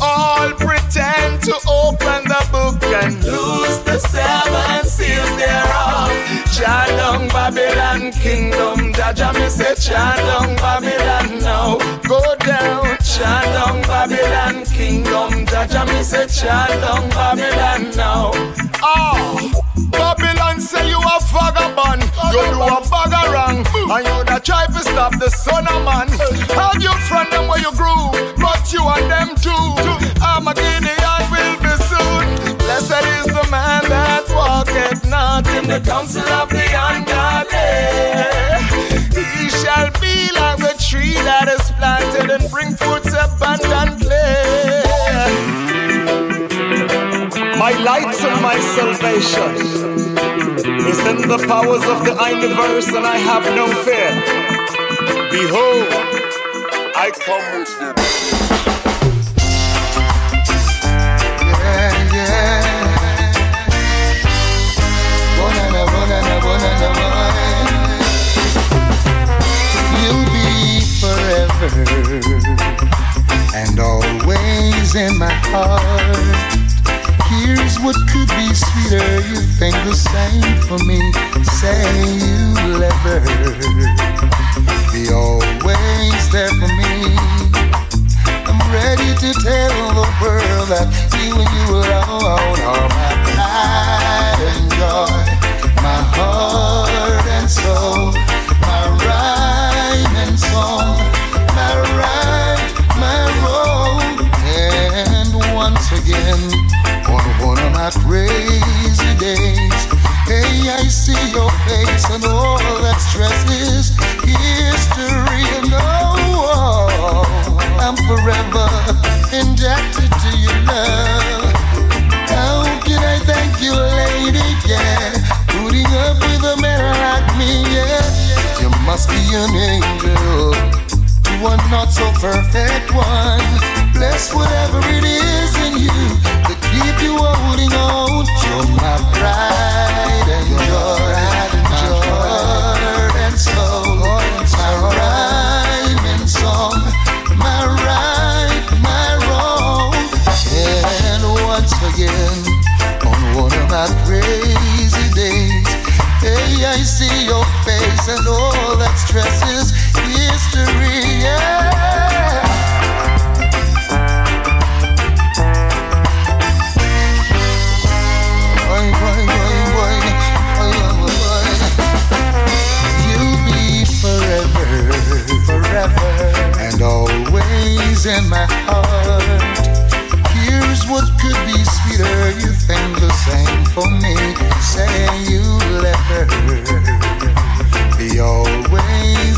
All pretend to open the book and lose the seven seals thereof. Chadong Babylon kingdom, Jaja me say Chadong Babylon now. Go down, Chadong Babylon kingdom, Jaja me say Chadong Babylon now. Oh, say you a vagabond, you do a bagger wrong, and you da try to stop the son of man. Have you from them where you grew, but you and them too. I'm a Gideon will be soon. Blessed is the man that walketh not in the counsel of the ungodly. He shall be like the tree that is planted and bring fruits abundantly. My light and my salvation is in the powers of the universe, and I have no fear. Behold, I come with. Yeah, yeah. Bonana, bonana, bonana. You'll be forever and always in my heart. Here's what could be sweeter. You think the same for me. Say you'll ever be always there for me. I'm ready to tell the world that you and you alone are my pride and joy, my heart and soul, my rhyme and song, my right, my wrong. And once again, my crazy days, hey, I see your face and all that stress is history. And oh, I'm forever indebted to your love. How can I thank you, lady? Yeah, putting up with a man like me. Yeah, you must be an angel. You are not so perfect one. Bless whatever it is in you keep you holding on. You're my pride and joy, my heart and soul, my rhyme and song, my right, my wrong. And once again, on one of my crazy days, hey, I see your face and all that stress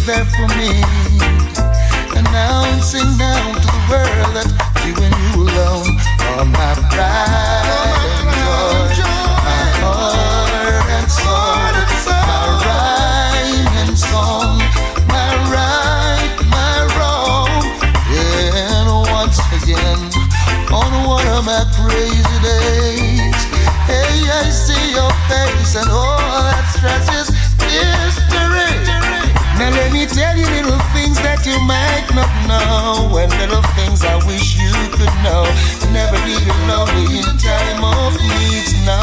there for me. Announcing now to the world that you and you alone are my pride joy, my heart and soul, my rhyme and song, my right, my wrong. And once again, on one of my crazy days, hey, I see your face and all that stress me tell you little things that you might not know, and little things I wish you could know. Never be lonely in time of needs, no.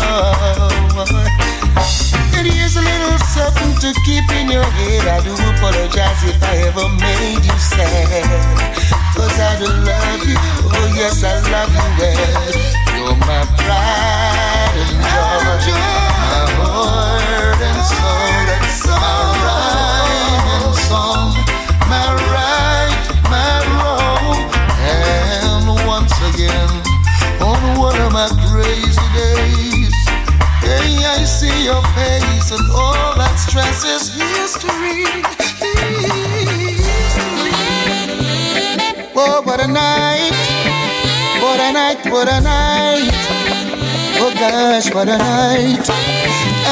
And here's a little something to keep in your head. I do apologize if I ever made you sad. Cause I do love you, oh yes, I love you well. You're my pride and joy, my heart and soul, and song, my right, my wrong. And once again, on one of my crazy days, hey, I see your face and all that stress is history. Whoa, oh, what a night! What a night, what a night! Oh gosh, what a night!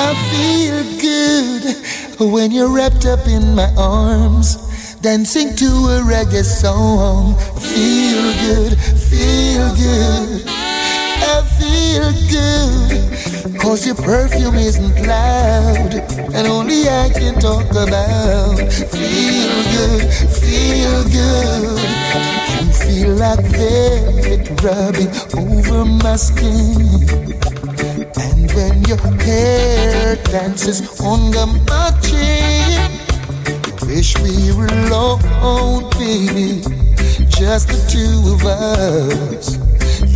I feel good when you're wrapped up in my arms, dancing to a reggae song. I Feel good, feel good. I feel good, cause your perfume isn't loud, and only I can talk about. Feel good, feel good. You feel like velvet rubbing over my skin. Your hair dances on the my chin, wish we were alone, baby, just the two of us.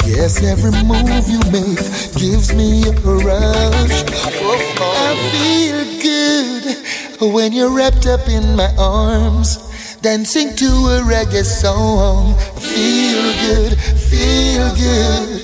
Yes, every move you make gives me a rush. I feel good when you're wrapped up in my arms, dancing to a reggae song. Feel good, feel good.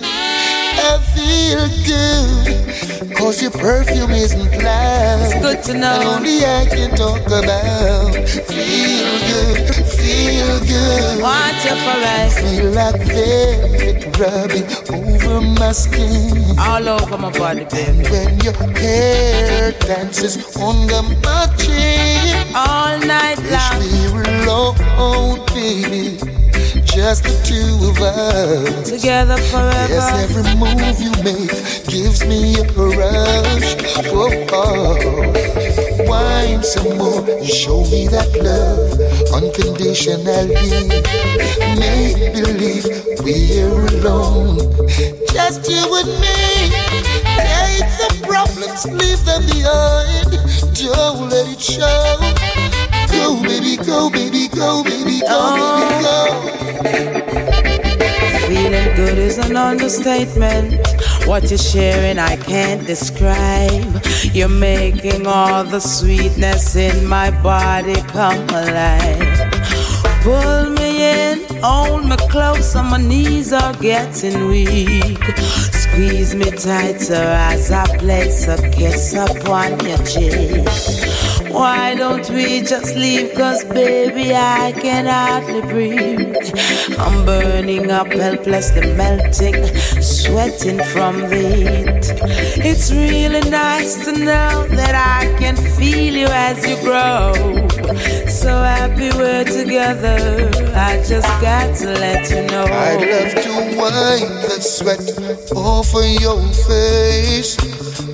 I feel good, cause your perfume isn't loud. It's good to know. And only I can talk about. Feel good, feel good. Want you forever. Feel like velvet rubbing over my skin. All over my body, baby. And when your hair dances on the my chin. All night long. Wish we were alone, baby. Just the two of us. Together forever. Yes, every move you make gives me a rush. Oh, oh. Wine some more and show me that love unconditionally. Make believe we're alone, just you and me. Hate the problems, leave them behind. Don't let it show. Go, baby, go, baby, go, baby, go, baby, oh. go. Feeling good is an understatement. What you're sharing, I can't describe. You're making all the sweetness in my body come alive. Pull me in, hold me close, and my knees are getting weak. Squeeze me tighter as I place a kiss upon your cheek. Why don't we just leave? Cause baby, I can hardly breathe. I'm burning up, helplessly melting, sweating from the heat. It's really nice to know that I can feel you as you grow. So happy we're together. I just got to let you know. I'd love to wipe the sweat off of your face,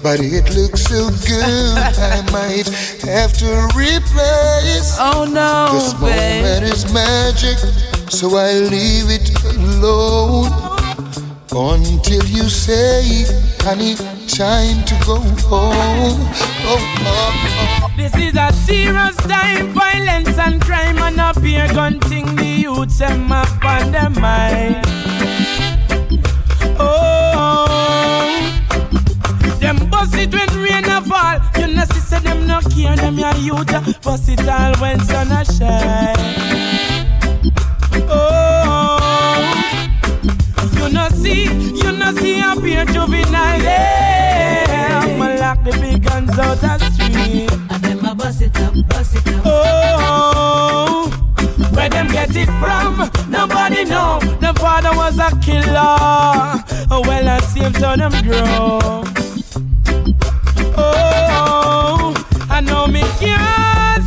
but it looks so good. I might have to replace. Oh no, this babe. moment is magic, so I leave it alone until you say, "Honey, time to go home." Oh, oh, oh. This is a serious time, violence and crime, and a beer gun thing. The youths them up on their mind. Oh, them bust it when rain a fall. You know, see, say them no care, them your youth bust it all when sun a shine. Oh, you know, see, you know, see a beer juvenile. Yeah, I'ma lock the big guns out the street. And them a bust it up, bust it up. Oh, where them get it from? Nobody know. The father was a killer. Oh, well, I see him turn them grow. Oh, I know me can't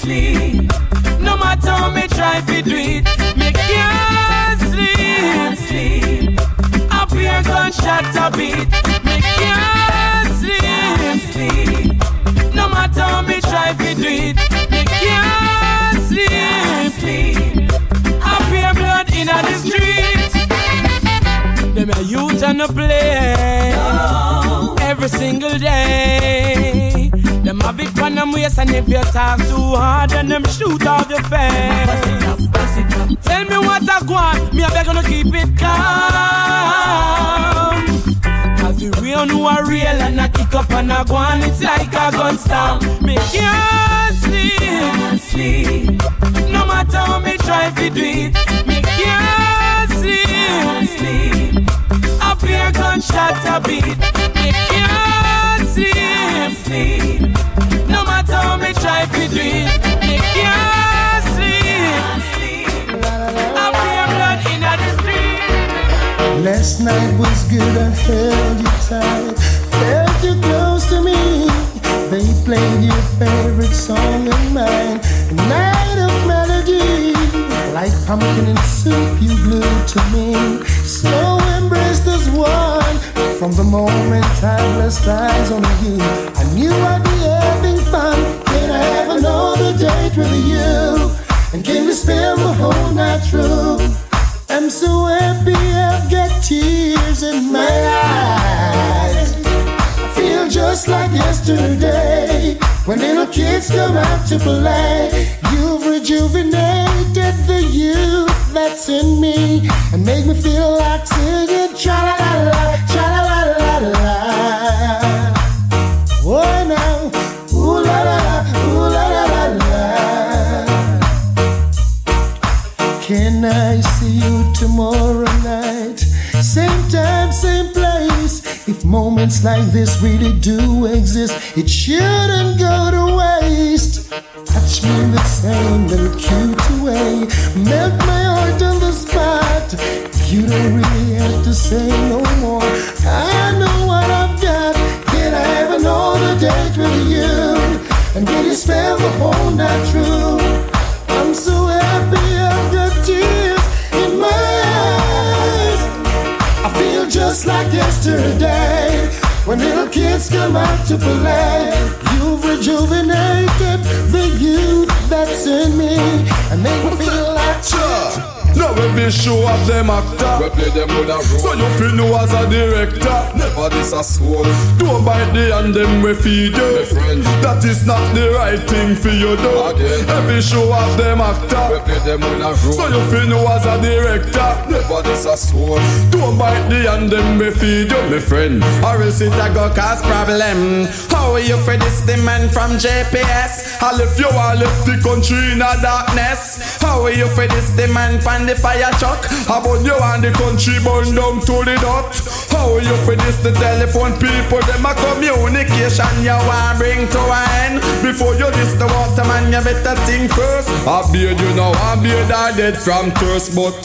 sleep. No matter how me try to do it, me can't sleep. Up here gunshot a beat, me can't sleep. No matter how me try to do it, me can't sleep. Up here blood in the street. A youth on the play every single day. Them have it on them waist and if you talk too hard, then them shoot off your face. Tell me what I want, me I beg to keep it calm. Cause the real know are real and I kick up and I go on, it's like a gun storm. Me can't sleep. No matter how me try to do it, me can't sleep. Up here gunshot a beat, me can't sleep, sleep. No matter how me try to it, me can't sleep. Up here blood in the street. Last night was good, I held you tight, felt you close to me. They played your favorite song of mine, Night of Melody. Like pumpkin and soup, you glued to me. So. From the moment I blessed eyes on you, I knew I'd be having fun. Can I have another date with you? And can we spend the whole night through? I'm so happy I've got tears in my eyes. I feel just like yesterday when little kids come out to play. You've rejuvenated the youth that's in me and make me feel like singing tra la la la, tra la la la la. If moments like this really do exist, it shouldn't go to waste. Touch me in the same little cute way. Melt my heart on the spot. You don't really have to say no more. I know what I've got. Can I have another date with you? And can you spend the whole night through? I'm so happy just like yesterday. When little kids come out to play, you've rejuvenated the youth that's in me and make me feel like Now every show of them actor. We play them with a role. So you feel know as a director. Never this a soul. Don't bite the hand them we feed you. That is not the right thing for you do Every show of them actor. We play them with a role. So you feel know as a director. Never this a soul. Don't bite the hand them we feed you. My friend. Or else it a go cause problem. How are you for this the man from JPS? I left you all left the country in a darkness. How are you for this the man from the fire truck? How about you and the country burn down to the dot? How you this the telephone people? Them a communication you want bring to an end Before you this the water man you better think first I beard you know I beard I dead from thirst But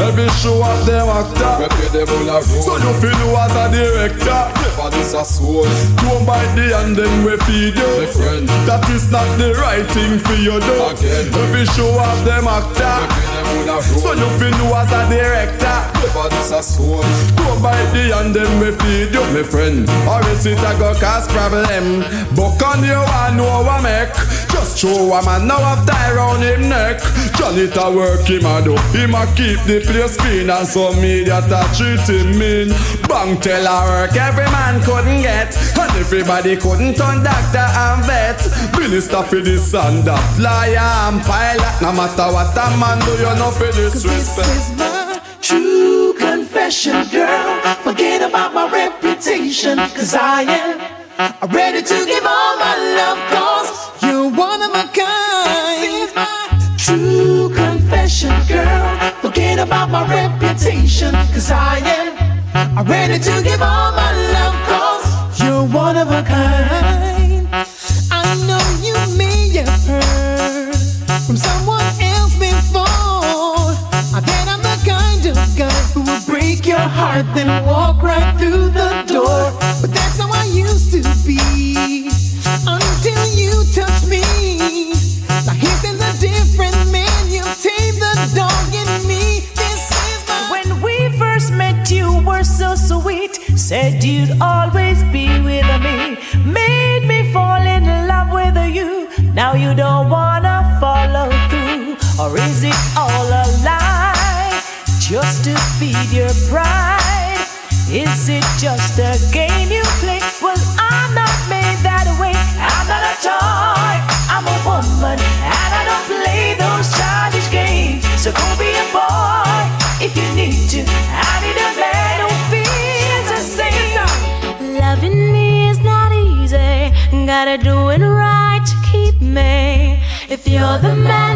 every show of them actor. We play them on a road So you feel you as a director. Never this a soul. Don't bite the hand them we feed you. My friend. That is not the right thing for you do. Again. Every show of them actor. We play them on a road So you feel you as a director This a soul. Don't bite the hand them we feed you My friend. Or else it a go cause problem? Buck on you and know what make. Just show a man now have tie round him neck. Johnny to work him a do. Him a keep the place clean And some media to treat him mean. Bang tell a work every man couldn't get. And everybody couldn't turn doctor and vet. Minister for this and that. Lawyer and pilot. No matter what a man do you know for disrespect. True confession, girl. Forget about my reputation, cause I am ready to give all my love, cause you're one of a kind. This is my True confession, girl. Forget about my reputation, cause I am ready to give all my love, cause you're one of a kind. You're the man,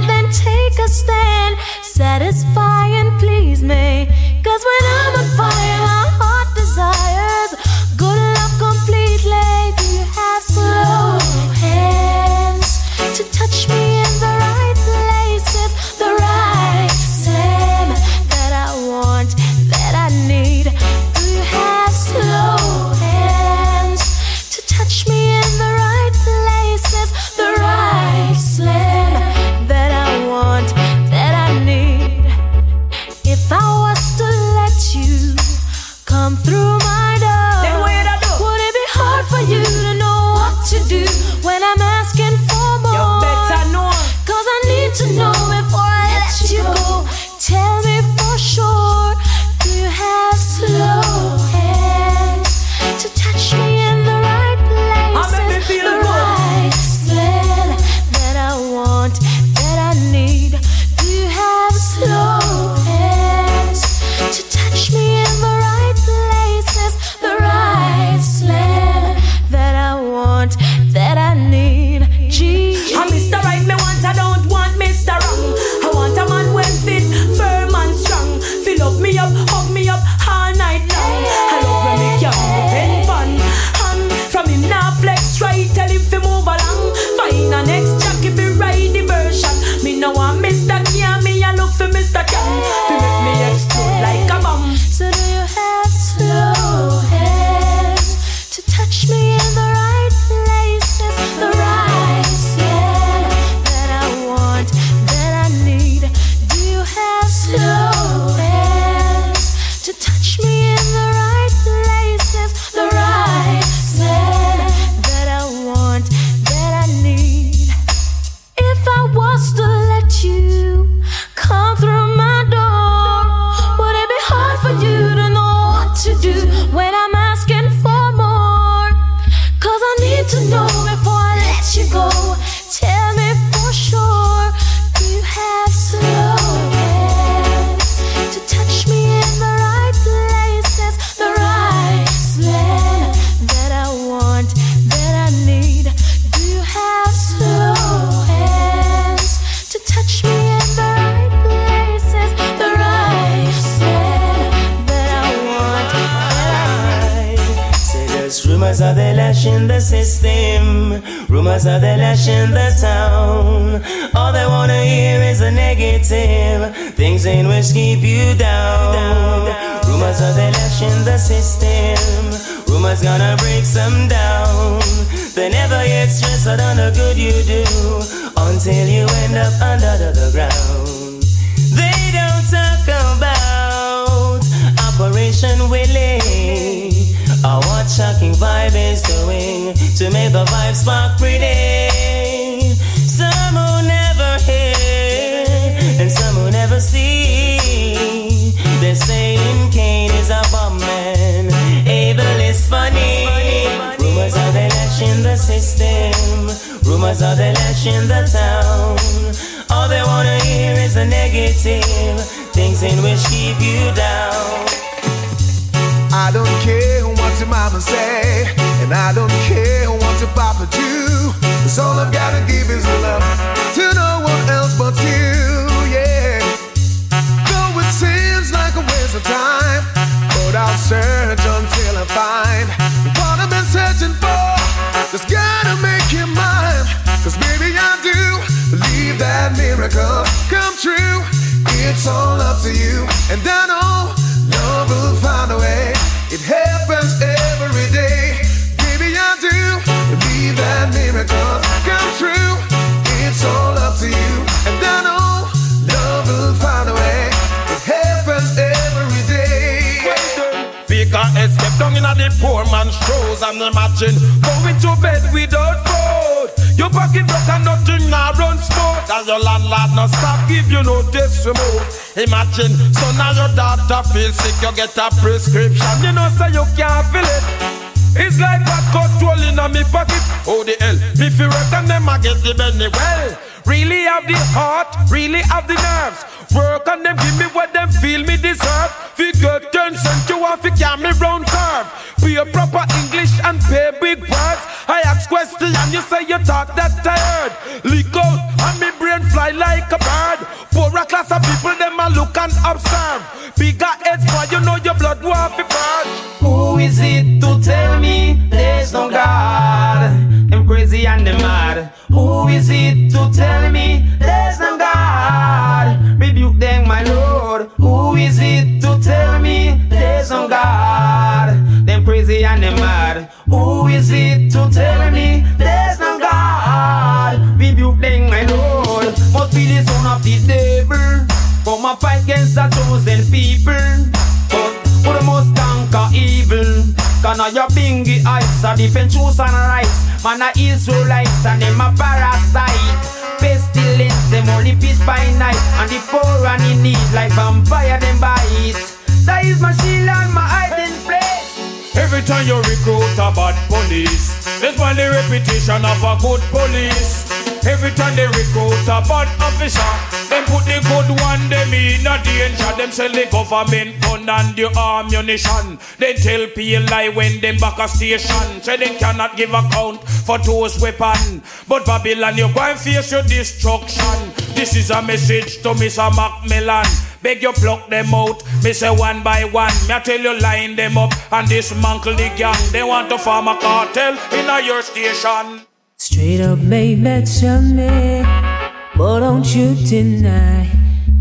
system. Rumors are the lash in the town. All they wanna hear is a negative. Things in which keep you down. Rumors are the lash in the system. Rumors gonna break some down. They never get stressed out on the good you do until you end up under the, the ground. They don't talk about Operation what shocking vibe is doing to make the vibe spark pretty. Some who never hear and some who never see. They're saying Cain is a bomb man, Abel is funny. Rumors are the lash in the system. Rumors are the lash in the town. All they wanna hear is the negative things in which keep you down. I don't care your mama say, and I don't care what your papa do. Cause all I've gotta give is love to no one else but you, yeah. Though it seems like a waste of time, but I'll search until I find what I've been searching for. Just gotta make you mine, cause baby I do believe that miracle come true. It's all up to you, and I know love will find a way. It happens every day. Baby, I do believe that miracles come true. It's all up to you, and I know love will find a way. It happens every day. Because I step down in the poor man's shoes and imagine going to bed without food. Your pocket and nothing now run smooth. As your landlord no stop give you no to move. Imagine son of your daughter feel sick, you get a prescription. You know say you can't feel it. It's like a cut hole in a me pocket. Oh the hell, me feel work and them I get the penny well. Really have the heart, really have the nerves. Work on them, give me what them feel me deserve. Fi Figure ten cent you want fi carry me round curve. Be a proper English and pay big words. I ask question and you say you talk that tired. Leak out and me brain fly like a bird. Poorer class of people them a look and observe. Bigger heads why you know your blood fi burn. Who is it to tell me there's no God? Them crazy and them mad. Who is it to tell me there's no God? Rebuke them, my Lord. Who is it to tell me there's no God? Them crazy and them mad. Who is it to tell me there's no God? Rebuke them, my Lord. Must be the son of the devil. Come and fight against the chosen people. But who must conquer evil? Gonna your bingy eyes, a defend truth and rights. Man a Israelites and them a parasite. Pestilence, them only peace by night. And the poor and in need like vampire them bite. That is my shield and my hiding place. Every time you recruit a bad police, there's one the reputation of a good police. Every time they recruit a bad officer, them put the good one them in a danger. Them sell the government gun and the ammunition. They tell lie when them back a station. Say they cannot give account for those weapon. But Babylon, you go and face your destruction. This is a message to Mr. Macmillan. Beg you pluck them out, me say one by one. Me I tell you line them up and dismantle the gang. They want to form a cartel in a your station. Straight up may mention me, but don't you deny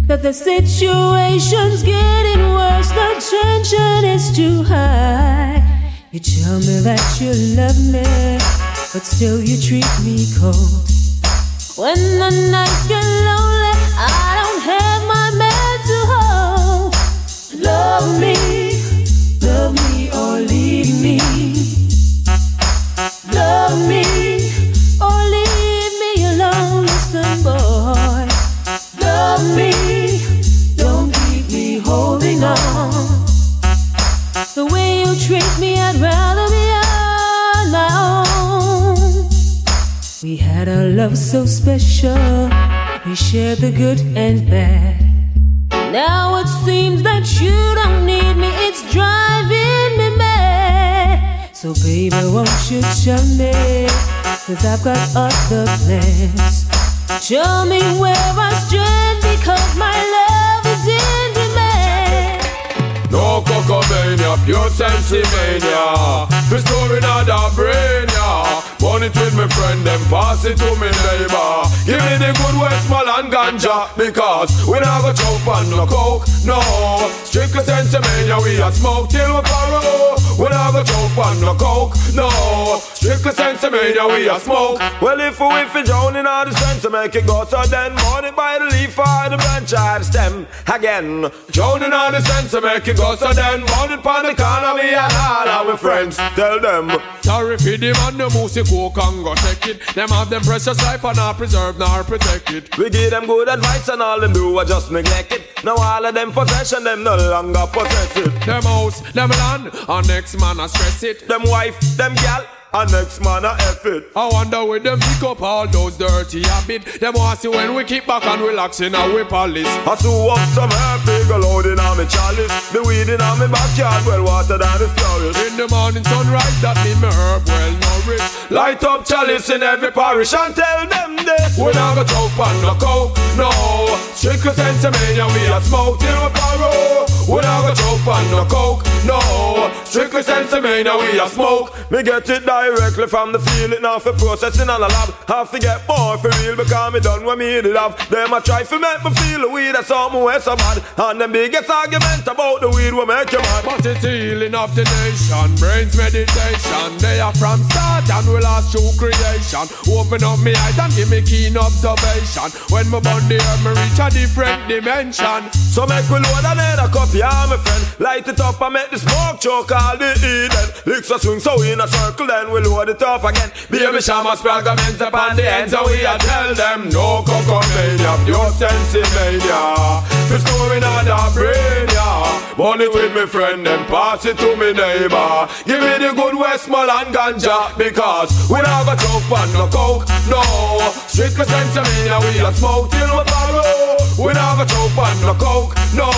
that the situation's getting worse. The tension is too high. You tell me that you love me, but still you treat me cold. When the nights get lonely, had a love so special, we shared the good and bad. Now it seems that you don't need me, it's driving me mad. So, baby, won't you tell me? Cause I've got other plans. Tell me where I stand because my love is in demand. No cocomania, mania, pure sensimania. Not a brain, yeah. Burn it with my friend, then pass it to me neighbor. Give me the good Westmoreland ganja, because we not go choke on no coke, no. Strictly sensimania, we a smoke till we borrow. We not go choke on no coke, no. Strictly sensimania, we a smoke. Well, if we if we drown in all the sense make it go, so then burn it by the leaf or the branch or the stem again. Drowning all the sense make it go, so then burn it pon the corner, me and all our friends. Tell them. Sorry for them and the music coke and go take it. Them have them precious life and not preserve nor protect it. We give them good advice and all them do are just neglect it. Now all of them possession, them no longer possess it. Them house, them land, and next man a stress it. Them wife, them gal, and next man a F it. I wonder where them pick up all those dirty habits. Them want see when we keep back and relax in our police. I sew up some figure load in on me chalice. The weed in on me backyard, well water than the florist. In the morning sunrise, that me me herb well nourished. Light up chalice in every parish and tell them this. We not go choke on no coke, no. Strictly sensimania, we a smoke till we borrow. We not go choke on no coke, no. Strictly sensimania, we a smoke. Me get it directly from the field, it now for processing on the lab. Have to get more for real because me done what me did have. Them a try to make me feel the weed that's something way so bad. And them biggest argument about the weed will make you mad. But it's healing of the nation, brains meditation. They are from start and we last through creation. Open up me eyes and give me keen observation. When my body herb, me reach a different dimension. So make we load another cup, yeah, my friend. Light it up and make the smoke choke all the Eden. Licks a swing so in a circle, then we load it up again. Baby shamas fragment upon the ends, and we a tell them no cocomania, pure sensimania. The story not a brain, yeah. Burn it with me friend, then pass it to me neighbor. Give me the good Westmoreland ganja, because we not go choke on no coke, no. Strictly sensimania, we a smoke till we borrow. We go choke on no coke, no.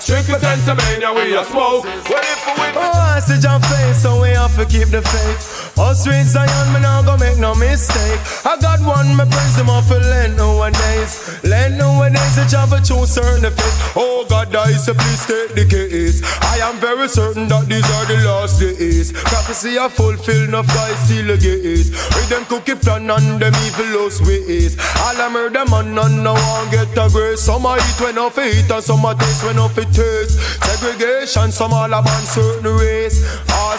Strictly sensimania, we a smoke. Well, if we Oh, I see your face, so we have to keep the faith. Us sweet Zion, me gonna make no mistake. I got one, me praise him off for land nowadays. Land nowadays, the job a choose certain faith. Oh God, I say please take the case. I am very certain that these are the last days. Prophecy are fulfilled, enough guys still a gaze. With them cookie plan and them evil lost ways. All I murder man, none no one get grace. Some a eat when off eat and some a taste when off it taste. Segregation, some all about certain race.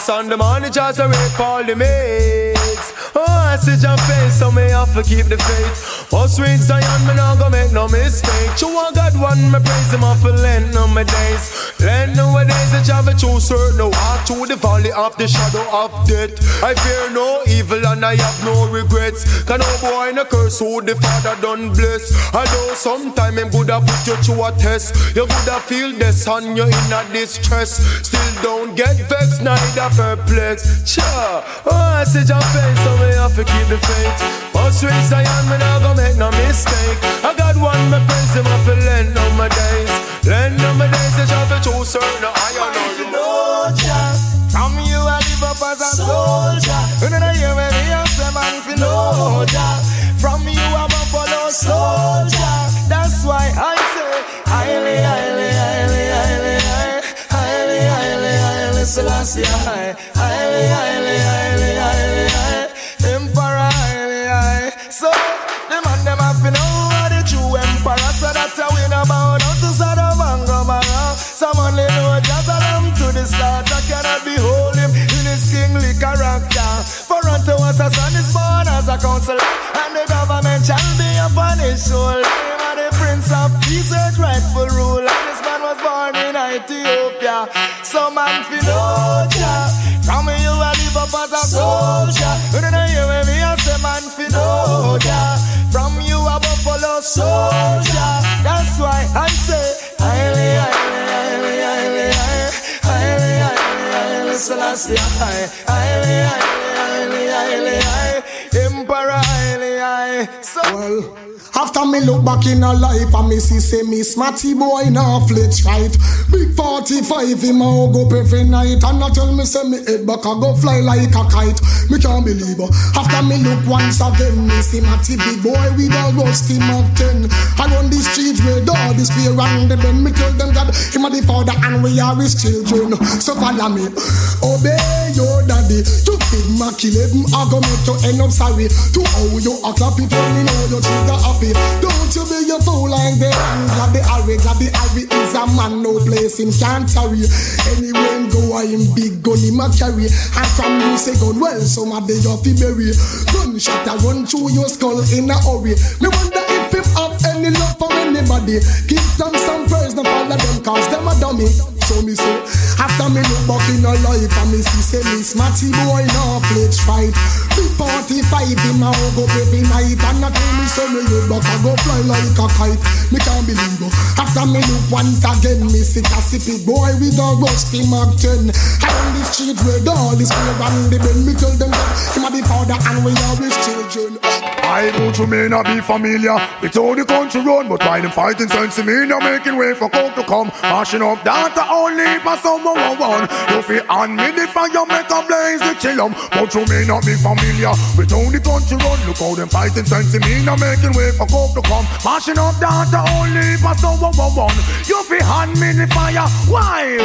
And the just are rape all the mates. Oh, I see your face, so me have to keep the faith. Oh, sweet Zion, me not gonna make no mistake. You want God one, me praise him off for lend no my days. Lend nowadays, the job choose certain no walk through the valley of the shadow of death. I fear no evil and I have no regrets. Can no boy no curse who the father done bless. I Although sometime him good have put you through a test. You could have feel this and you're in a distress. Still don't get vexed, neither perplexed. Cha, oh, I see your face, so we have to keep the faith. But sweet Zion, me not gonna make no mistake. I got one, me praise him, I feel lend on my days. Lend on my days, the job to choose certain I Selassie high, highly, highly, highly, highly, high, Emperor highly, high. So the man them have to know what the true emperor. So that's how we know about how to Sodom and Gomorrah. Some only know just them to the start. I cannot behold him in his kingly character. For unto us a son is born as a counselor, and the government shall be upon his shoulder. Him the prince of peace, rightful rule. And this man was born in Ethiopia man for know ya. From me you a live up as a soldier. You don't hear when me a say man for know ya. From you a buffalo soldier. That's why I say highly, highly, highly, highly, highly, highly, highly, Selassie, highly, highly, highly, highly, highly, Emperor, highly, highly. So well. After me look back in her life and me see say me smarty boy now flit right. Big 45 him a up every night and I tell me say me head back a go fly like a kite. Me can't believe. After me look once again, me see Matty big boy with a rusty Mac 10. I run the streets where God is fear and the bend. Me tell them God him a the father and we are his children. So follow me, obey your daddy. To big Mac 11, I go make you end up sorry. To how you a clap it when me know you trigger happy. Don't you be a fool like the Glad the Harry, the Harry is a man, no place him can't carry. Anywhere him go, him big gun him a carry. And from you say gun, well, some of the he bury. Gunshot a run through your skull in a hurry. Me wonder if him have any love for anybody. Give them some praise, no follow them cause them a dummy. So me say, after me look back in a life and me see say me smarty boy now play fight. Big 45 him a hug up every night and I tell me say me look back I go fly like a kite. Me can't believe it. After me look once again, me see a boy with a rusty Mac 10. I on the street where all is clear and the bend. Me tell them that him a the father and we are his children. I go to may not be familiar with how the country run, but why them fighting sense me now making way for coke to come, mashing up data only for someone one. You feel on me the fire make a blaze the chill 'em, but you may not be familiar with how the country run. Look how them fighting sense to me now making way for coke to come, mashing up data only for someone one. You feel on me the fire, why?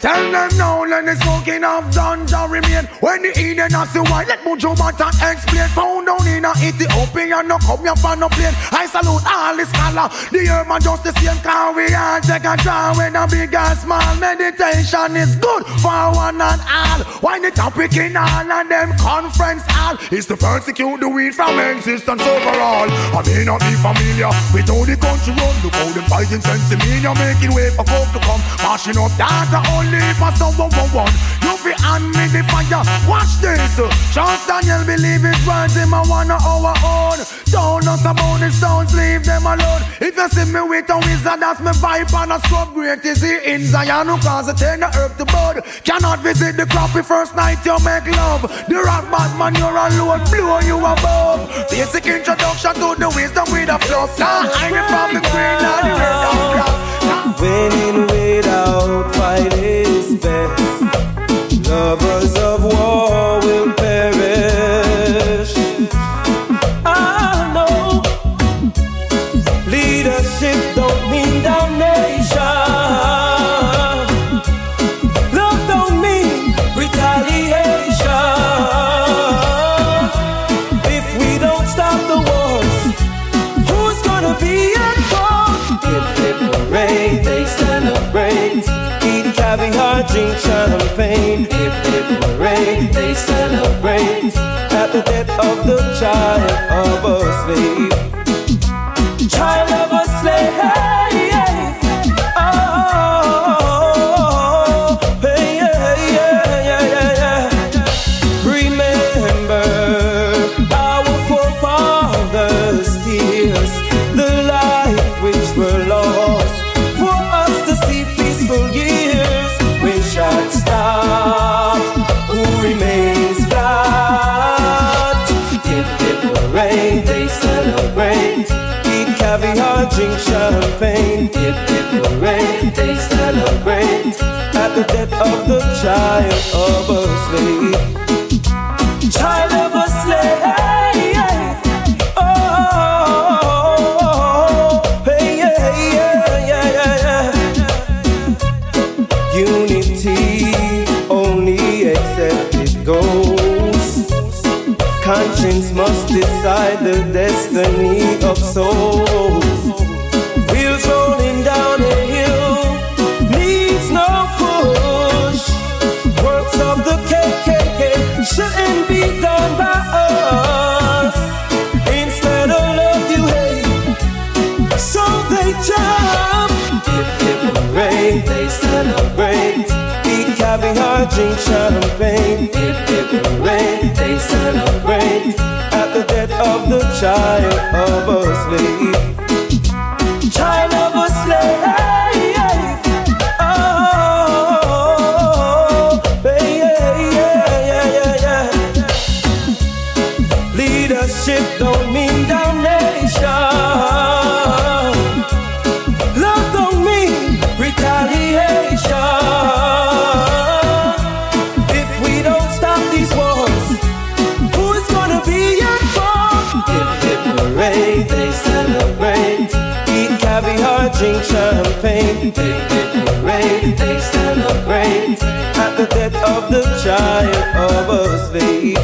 Tell them now, let the smoking of ganja remain. When the Eden has the white, let Mojo Mata explain. Found down in a Ethiopia, no come here for no plane. I salute all the scholar. The urban just the same car we all take a draw when a big and small. Meditation is good for one and all. Why the topic in all and them conference all is to persecute the weed from existence overall. I may not be familiar with how the country run. Look how them fighting sense in me, you're making way for coke to come. Mashing up data only for someone one. You be on me the fire. Watch this. Charles Daniel believe his words him a one of our own. Don't us about the stones, leave them alone. If you see me with a wizard, that's my vibe and a scrub great is he in Zion who cause it turn the earth to bud. Cannot visit the crappy first night you make love. The rock Batman, you're alone, blow you above. Basic introduction to the wisdom with a. Now hanging from the green and the red and black. Winning without fight is best. Lovers celebrate. At the death of the child of a slave. They celebrate. At the death of the child of a slave. Child of a slave. Oh, hey, yeah, yeah, yeah, yeah, yeah. Unity only accepted goes. Conscience must decide the destiny of souls. Drink champagne. Hip hip hooray, they celebrate. At the death of the child of a slave. The child of a slave.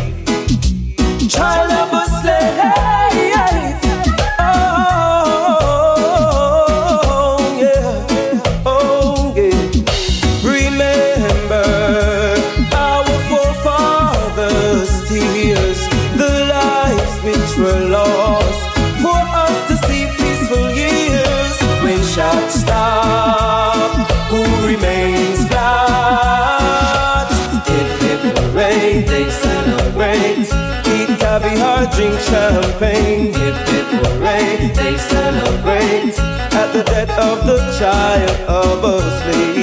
Drink champagne. Hip hip hooray, they celebrate at the death of the child of a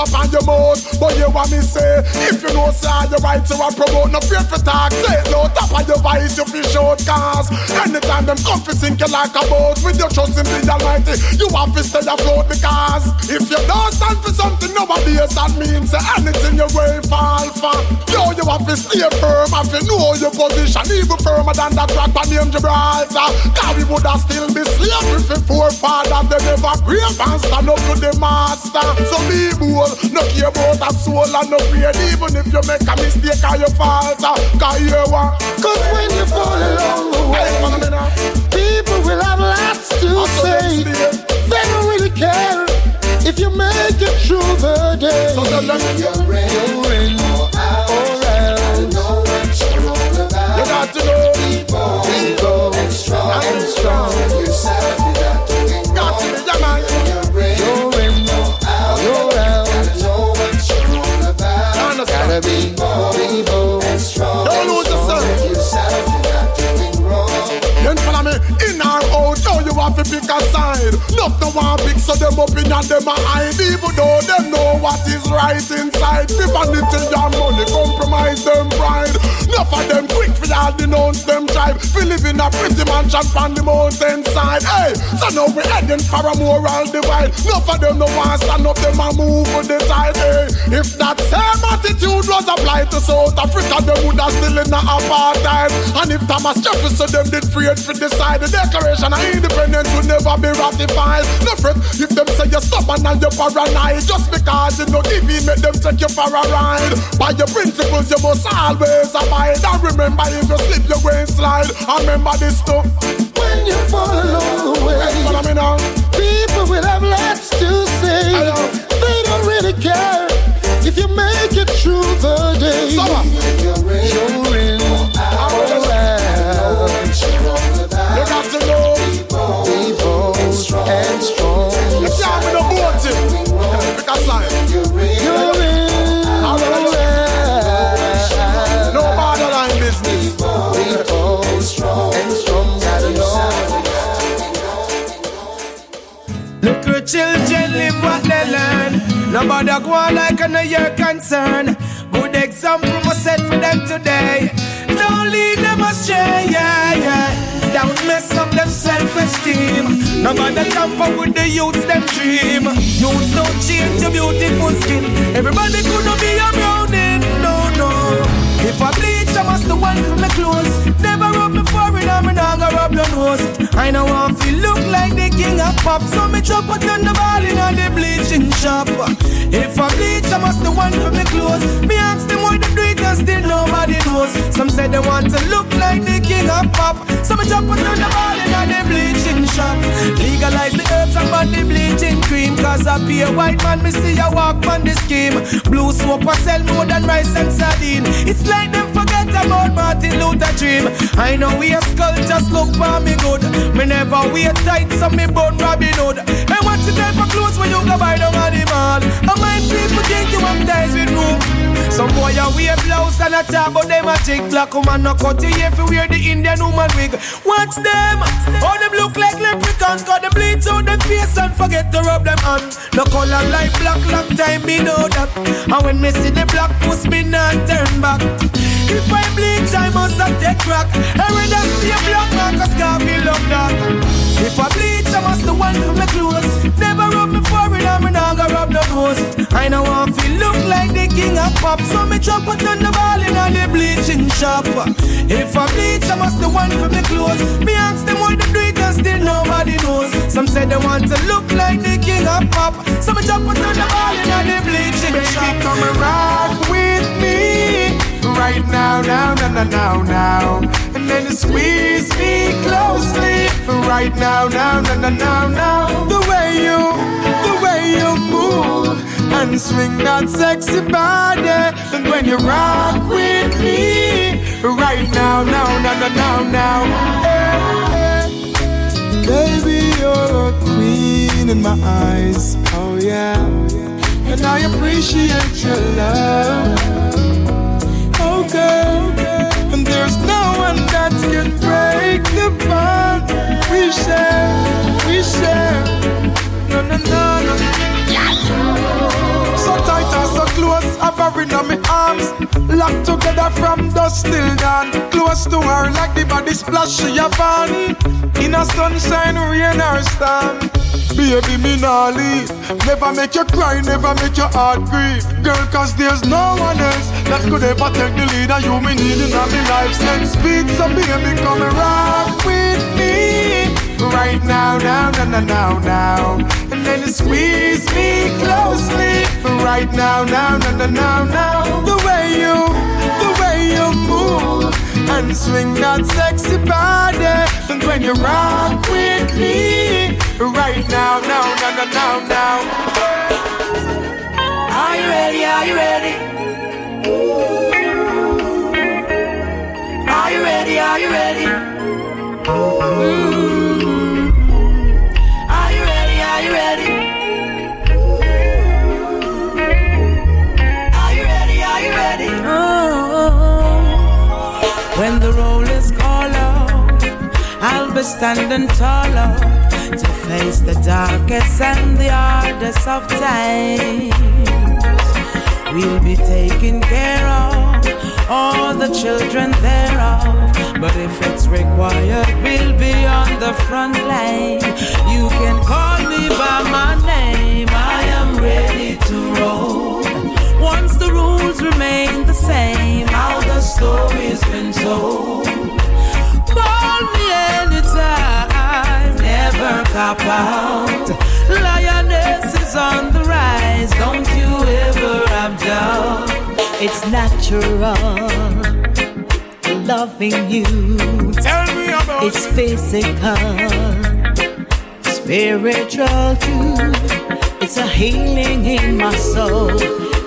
up on your mouth, but you want me say, if you know say you right to a promote, no fear for talk, say no top of your voice, you fish out cars. Anytime them come to sink you like a boat, with your trust in the Almighty, you have to stay afloat because if you don't stand for something nowadays, that means anything you will fall for. Yo, you have to stay firm, have to know your position, even firmer than that rock on name Gibraltar. Cause we would have still be slaves if the forefathers they never brave and stand up to the master. So be bold, no care about a soul and no fear, even if you make a mistake or you falter. Cause you want, Cause when you fall along the way, people will have lots to say. They don't really care if you make it through the day. So tell them you're in, or out. I know what you're all about. You got to know. People, people, and strong, and strong. Want big, so them up in them a hide. Even though them know what is right inside. If vanity and money compromise them pride. Enough of them quick for all denounce them tribe. We live in a pretty mansion on the mountain side. Hey, so now we heading for a moral divide. Enough of them no want stand up, them a move on the side. Hey, if that same attitude was applied to South Africa, them would have still in a apartheid. And if Thomas Jefferson them did free to decide the Declaration of Independence would never be ratified. No fret if them say you're stubborn and you're paranoid. Just because you know give in, make them take you for a ride. By your principles, you must always abide. And remember, if you slip, you go and slide. And remember this too. When you fall along the way, Follow me now. people will have lots to say. They don't really care if you make it through the day. You're in. Boat, pick a sign. You're in. No borderline business. Be bold and strong. Know. Little children live what they learn. Nobody go on like I know your concern. Good example was set for them today. Don't lead them astray, yeah, yeah. Don't mess up them self-esteem. Nobody tamper with the youths them dream. Youths don't change your beautiful skin. Everybody could not be around it, no, no. If I bleach, I must the one my clothes. Never rub me forehead, I'm not rub your nose. I know I feel look like the king of pop, so me chop out on the ball in the bleaching shop. If I bleach, I must the one for my clothes. Me ask them why they do it and still nobody knows. Some say they want to look like the king of pop, so me chop out on the ball in the bleaching shop. Legalize the herbs and body bleaching cream, cause I be a white man, me see a walk on the scheme. Blue smoke was sell more than rice and sardine. It's like them forget about Martin Luther dream. I know we a skull just look for me good. Me never wear tight, so me bone Robin Hood. And what's the type of clothes when you go buy down on the mall? I mind people think you have ties with room. Some boy a wear blouse and a top, but them a chick black woman no cut your hair wear the Indian woman wig. Watch them, oh them look like leprechauns, cause them bleach out them face and forget to rub them on. No color like black, long time me know that. And when me see the black puss, me not turn back. If I I must have take crack. I rather stay black man, cause Garfield love that. If I bleach, I must the one for my clothes. Never rub me and me not gonna rub no nose. I know I feel look like the king of pop, so me chop out on the ball in the bleaching shop. If I bleach, I must the one for my clothes. Me ask them why they do it and still nobody knows. Some say they want to look like the king of pop, so me chop out on the ball in the bleaching shop. Come and rock with me right now, now, now, now, now, now. And then you squeeze me closely right now, now, now, now, now, now. The way you, the way you move and swing that sexy body. And when you rock with me right now, now, now, now, now, now. Hey, hey. Baby, you're a queen in my eyes. Oh yeah. And I appreciate your love. Girl, and there's no one that can break the bond we share, we share. No, no, no, no. I've her in my arms. Locked together from dusk till dawn. Close to her like the body splash she a van. In a sunshine, rain or storm. Baby, me nah leave. Never make you cry, never make your heart grieve. Girl, cause there's no one else that could ever take the lead. And you me need in my life. Send speed, so baby, come rock with me. Right now, now, now, now, now. And then you squeeze me closely. Right now, now, now, now, now. The way you, the way you move and swing that sexy body. And when you rock with me, right now, now, now, now, now, now. Are you ready? Are you ready? Are you ready? Are you ready? Mm. Be standing taller. to face the darkest and the hardest of times. We'll be taking care of all the children thereof. But if it's required, we'll be on the front line. You can call me by my name. I am ready to roll. Once the rules remain the same, how the story's been told. Call me anytime, never cop out. Lioness is on the rise, don't you ever doubt. It's natural, loving you. Tell me about It's physical, spiritual too. It's a healing in my soul.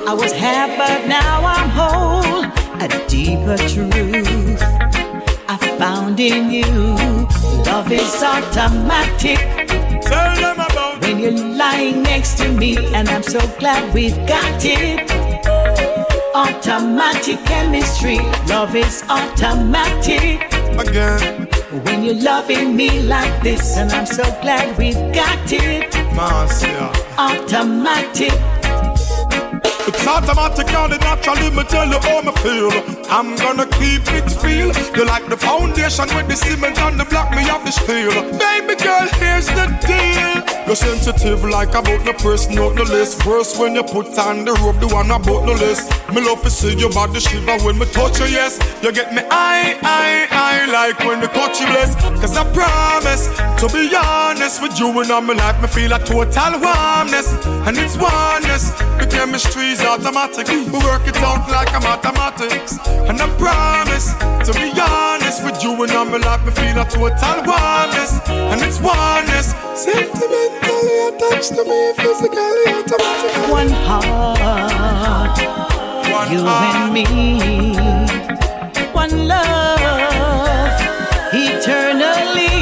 I was half, but now I'm whole. A deeper truth I found in you. Love is automatic. Tell them about when you're lying next to me, and I'm so glad we've got it. Automatic chemistry, love is automatic. Again, when you're loving me like this, and I'm so glad we've got it. Marcia. Automatic. It's automatic and naturally me tell you how me feel. I'm gonna keep it real. You like the foundation with the cement and the block me of the steel. Baby girl, here's the deal. You're sensitive like about the press, not the list. First when you put on the rope, the one about the list. Me love to see your body shiver when me touch you, yes. You get me I, I, I like when you touch you, bless. Cause I promise to be honest with you and all my life, me feel a total warmness. And it's oneness. The chemistry's automatic. We work it out like a mathematics. And I promise to be honest with you and my life, me feel a total warmness. And it's oneness. Sentimentally attached to me, physically automatic. One heart, you and me. One love, eternally.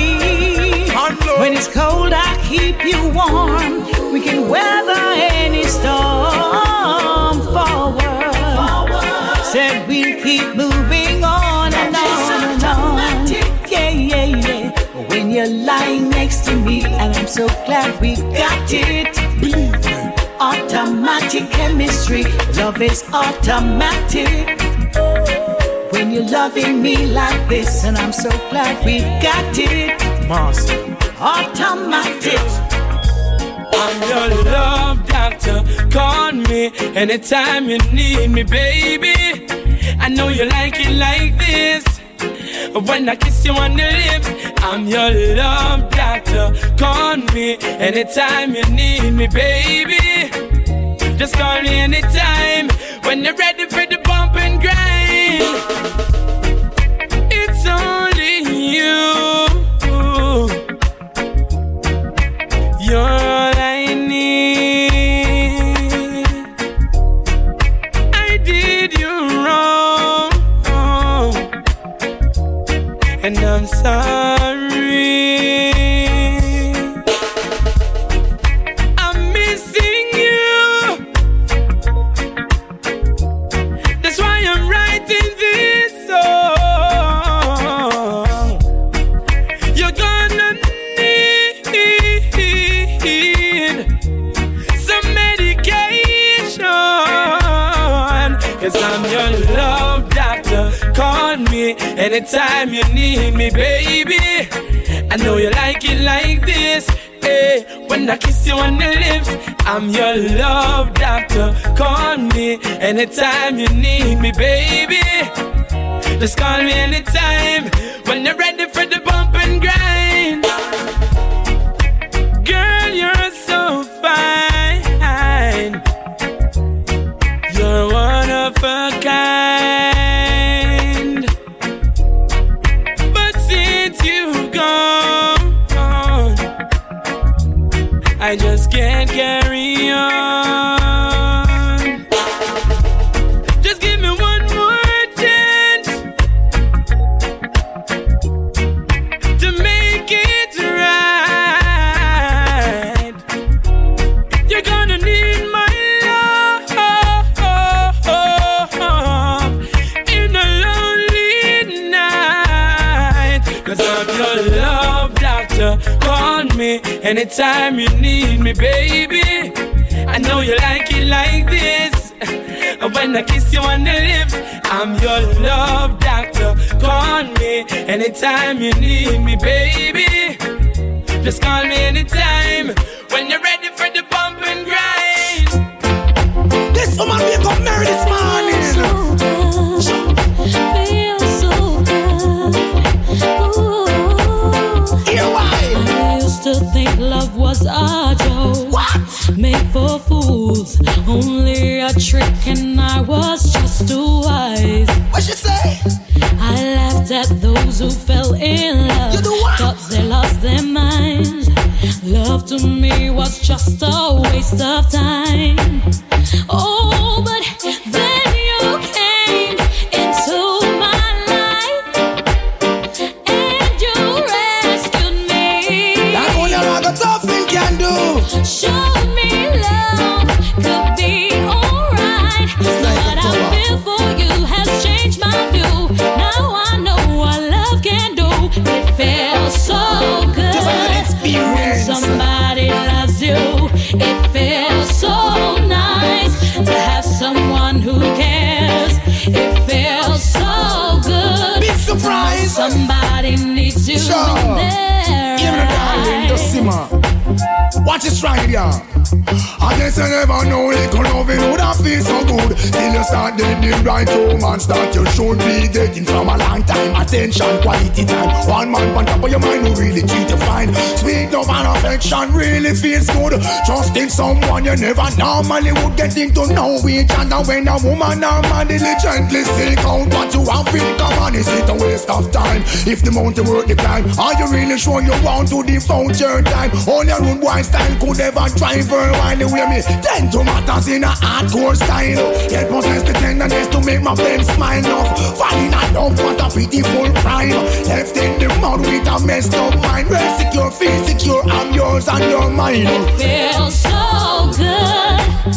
When it's cold, I keep you warm. We can weather any so glad we got it. Believe me. Automatic chemistry, love is automatic. When you're loving me like this, and I'm so glad we've got it. Automatic. I'm your love doctor. Call me anytime you need me, baby. I know you like it like this. When I kiss you on the lips, I'm your love doctor. Call me anytime you need me, baby. Just call me anytime when you're ready for the bump and grind. It's only you. You're and I'm sorry. Call me anytime you need me, baby. I know you like it like this. Hey, when I kiss you on the lips, I'm your love doctor. Call me anytime you need me, baby. Just call me anytime when you're ready for the bump and grind. Girl, you're so fine. You're one of a I just can't carry on. Anytime you need me, baby. I know you like it like this. And when I kiss you on the lips, I'm your love doctor. Call me anytime you need me, baby. Just call me anytime when you're ready for the bump and grind. This woman was a joke. What? Made for fools. Only a trick, and I was just too wise. What you say? I laughed at those who fell in love. You do what? Thought they lost their minds. Love to me was just a waste of time. Oh, but you Sure. their Give me darling, just life. simmer. Watch this right here. I guess I never know little loving would have feel so good. Till you start the right romance that you should be getting from a long time. Attention, quality time. One man on top of your mind who really treat you fine. Sweet love and affection really feels good. Trusting someone you never normally would get into know each other when a woman normally diligently seek out what you have in common. Is it a waste of time? If the mountain worth the climb, are you really sure you want to devote your time? All your rude boy style could ever drive her while you wear me. Ten tomatoes in a hardcore style. Yet possess the tenderness to make my friends smile enough. Falling in love, what a pitiful crime. Left in the mud with a messed up mind. Well secure, feel secure, I'm yours and you're mine. Feels so good.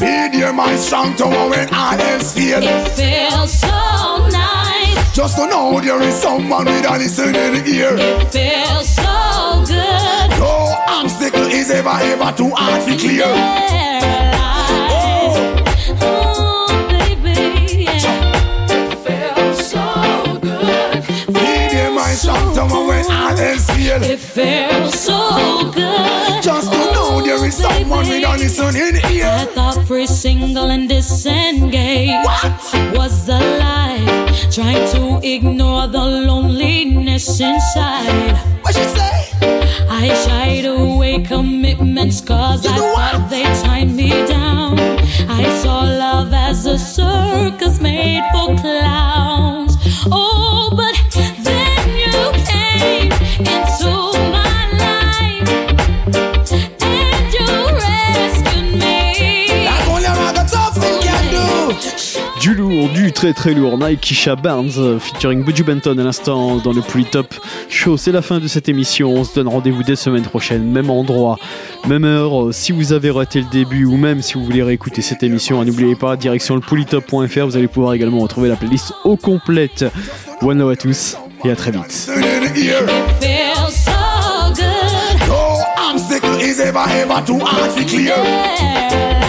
Be there, my strong tower when all else fail. It feels so nice. Just to know there is someone with a listening ear. It feels so obstacle is ever, ever too hard to clear. Oh, baby, yeah. It feels so good. Be there, my strong tower when all else fail. It feels so good. Just to know oh, there is someone with a listening ear. I thought free single and disengaged what? was a lie. Trying to ignore the loneliness inside. What you say? I shied away commitments cause I thought they tied me down. I saw love as a circus made for clowns. Oh, lourd, du très très lourd. Nikisha Barnes euh, featuring Budgie Benton à l'instant dans le plus top show. C'est la fin de cette émission. On se donne rendez-vous dès semaine prochaine, même endroit, même heure. Euh, Si vous avez raté le début ou même si vous voulez réécouter cette émission, n'oubliez pas, direction le polytop.fr. Vous allez pouvoir également retrouver la playlist au complète. One love à tous et à très vite. Ever, ever too hard to clear. Yeah.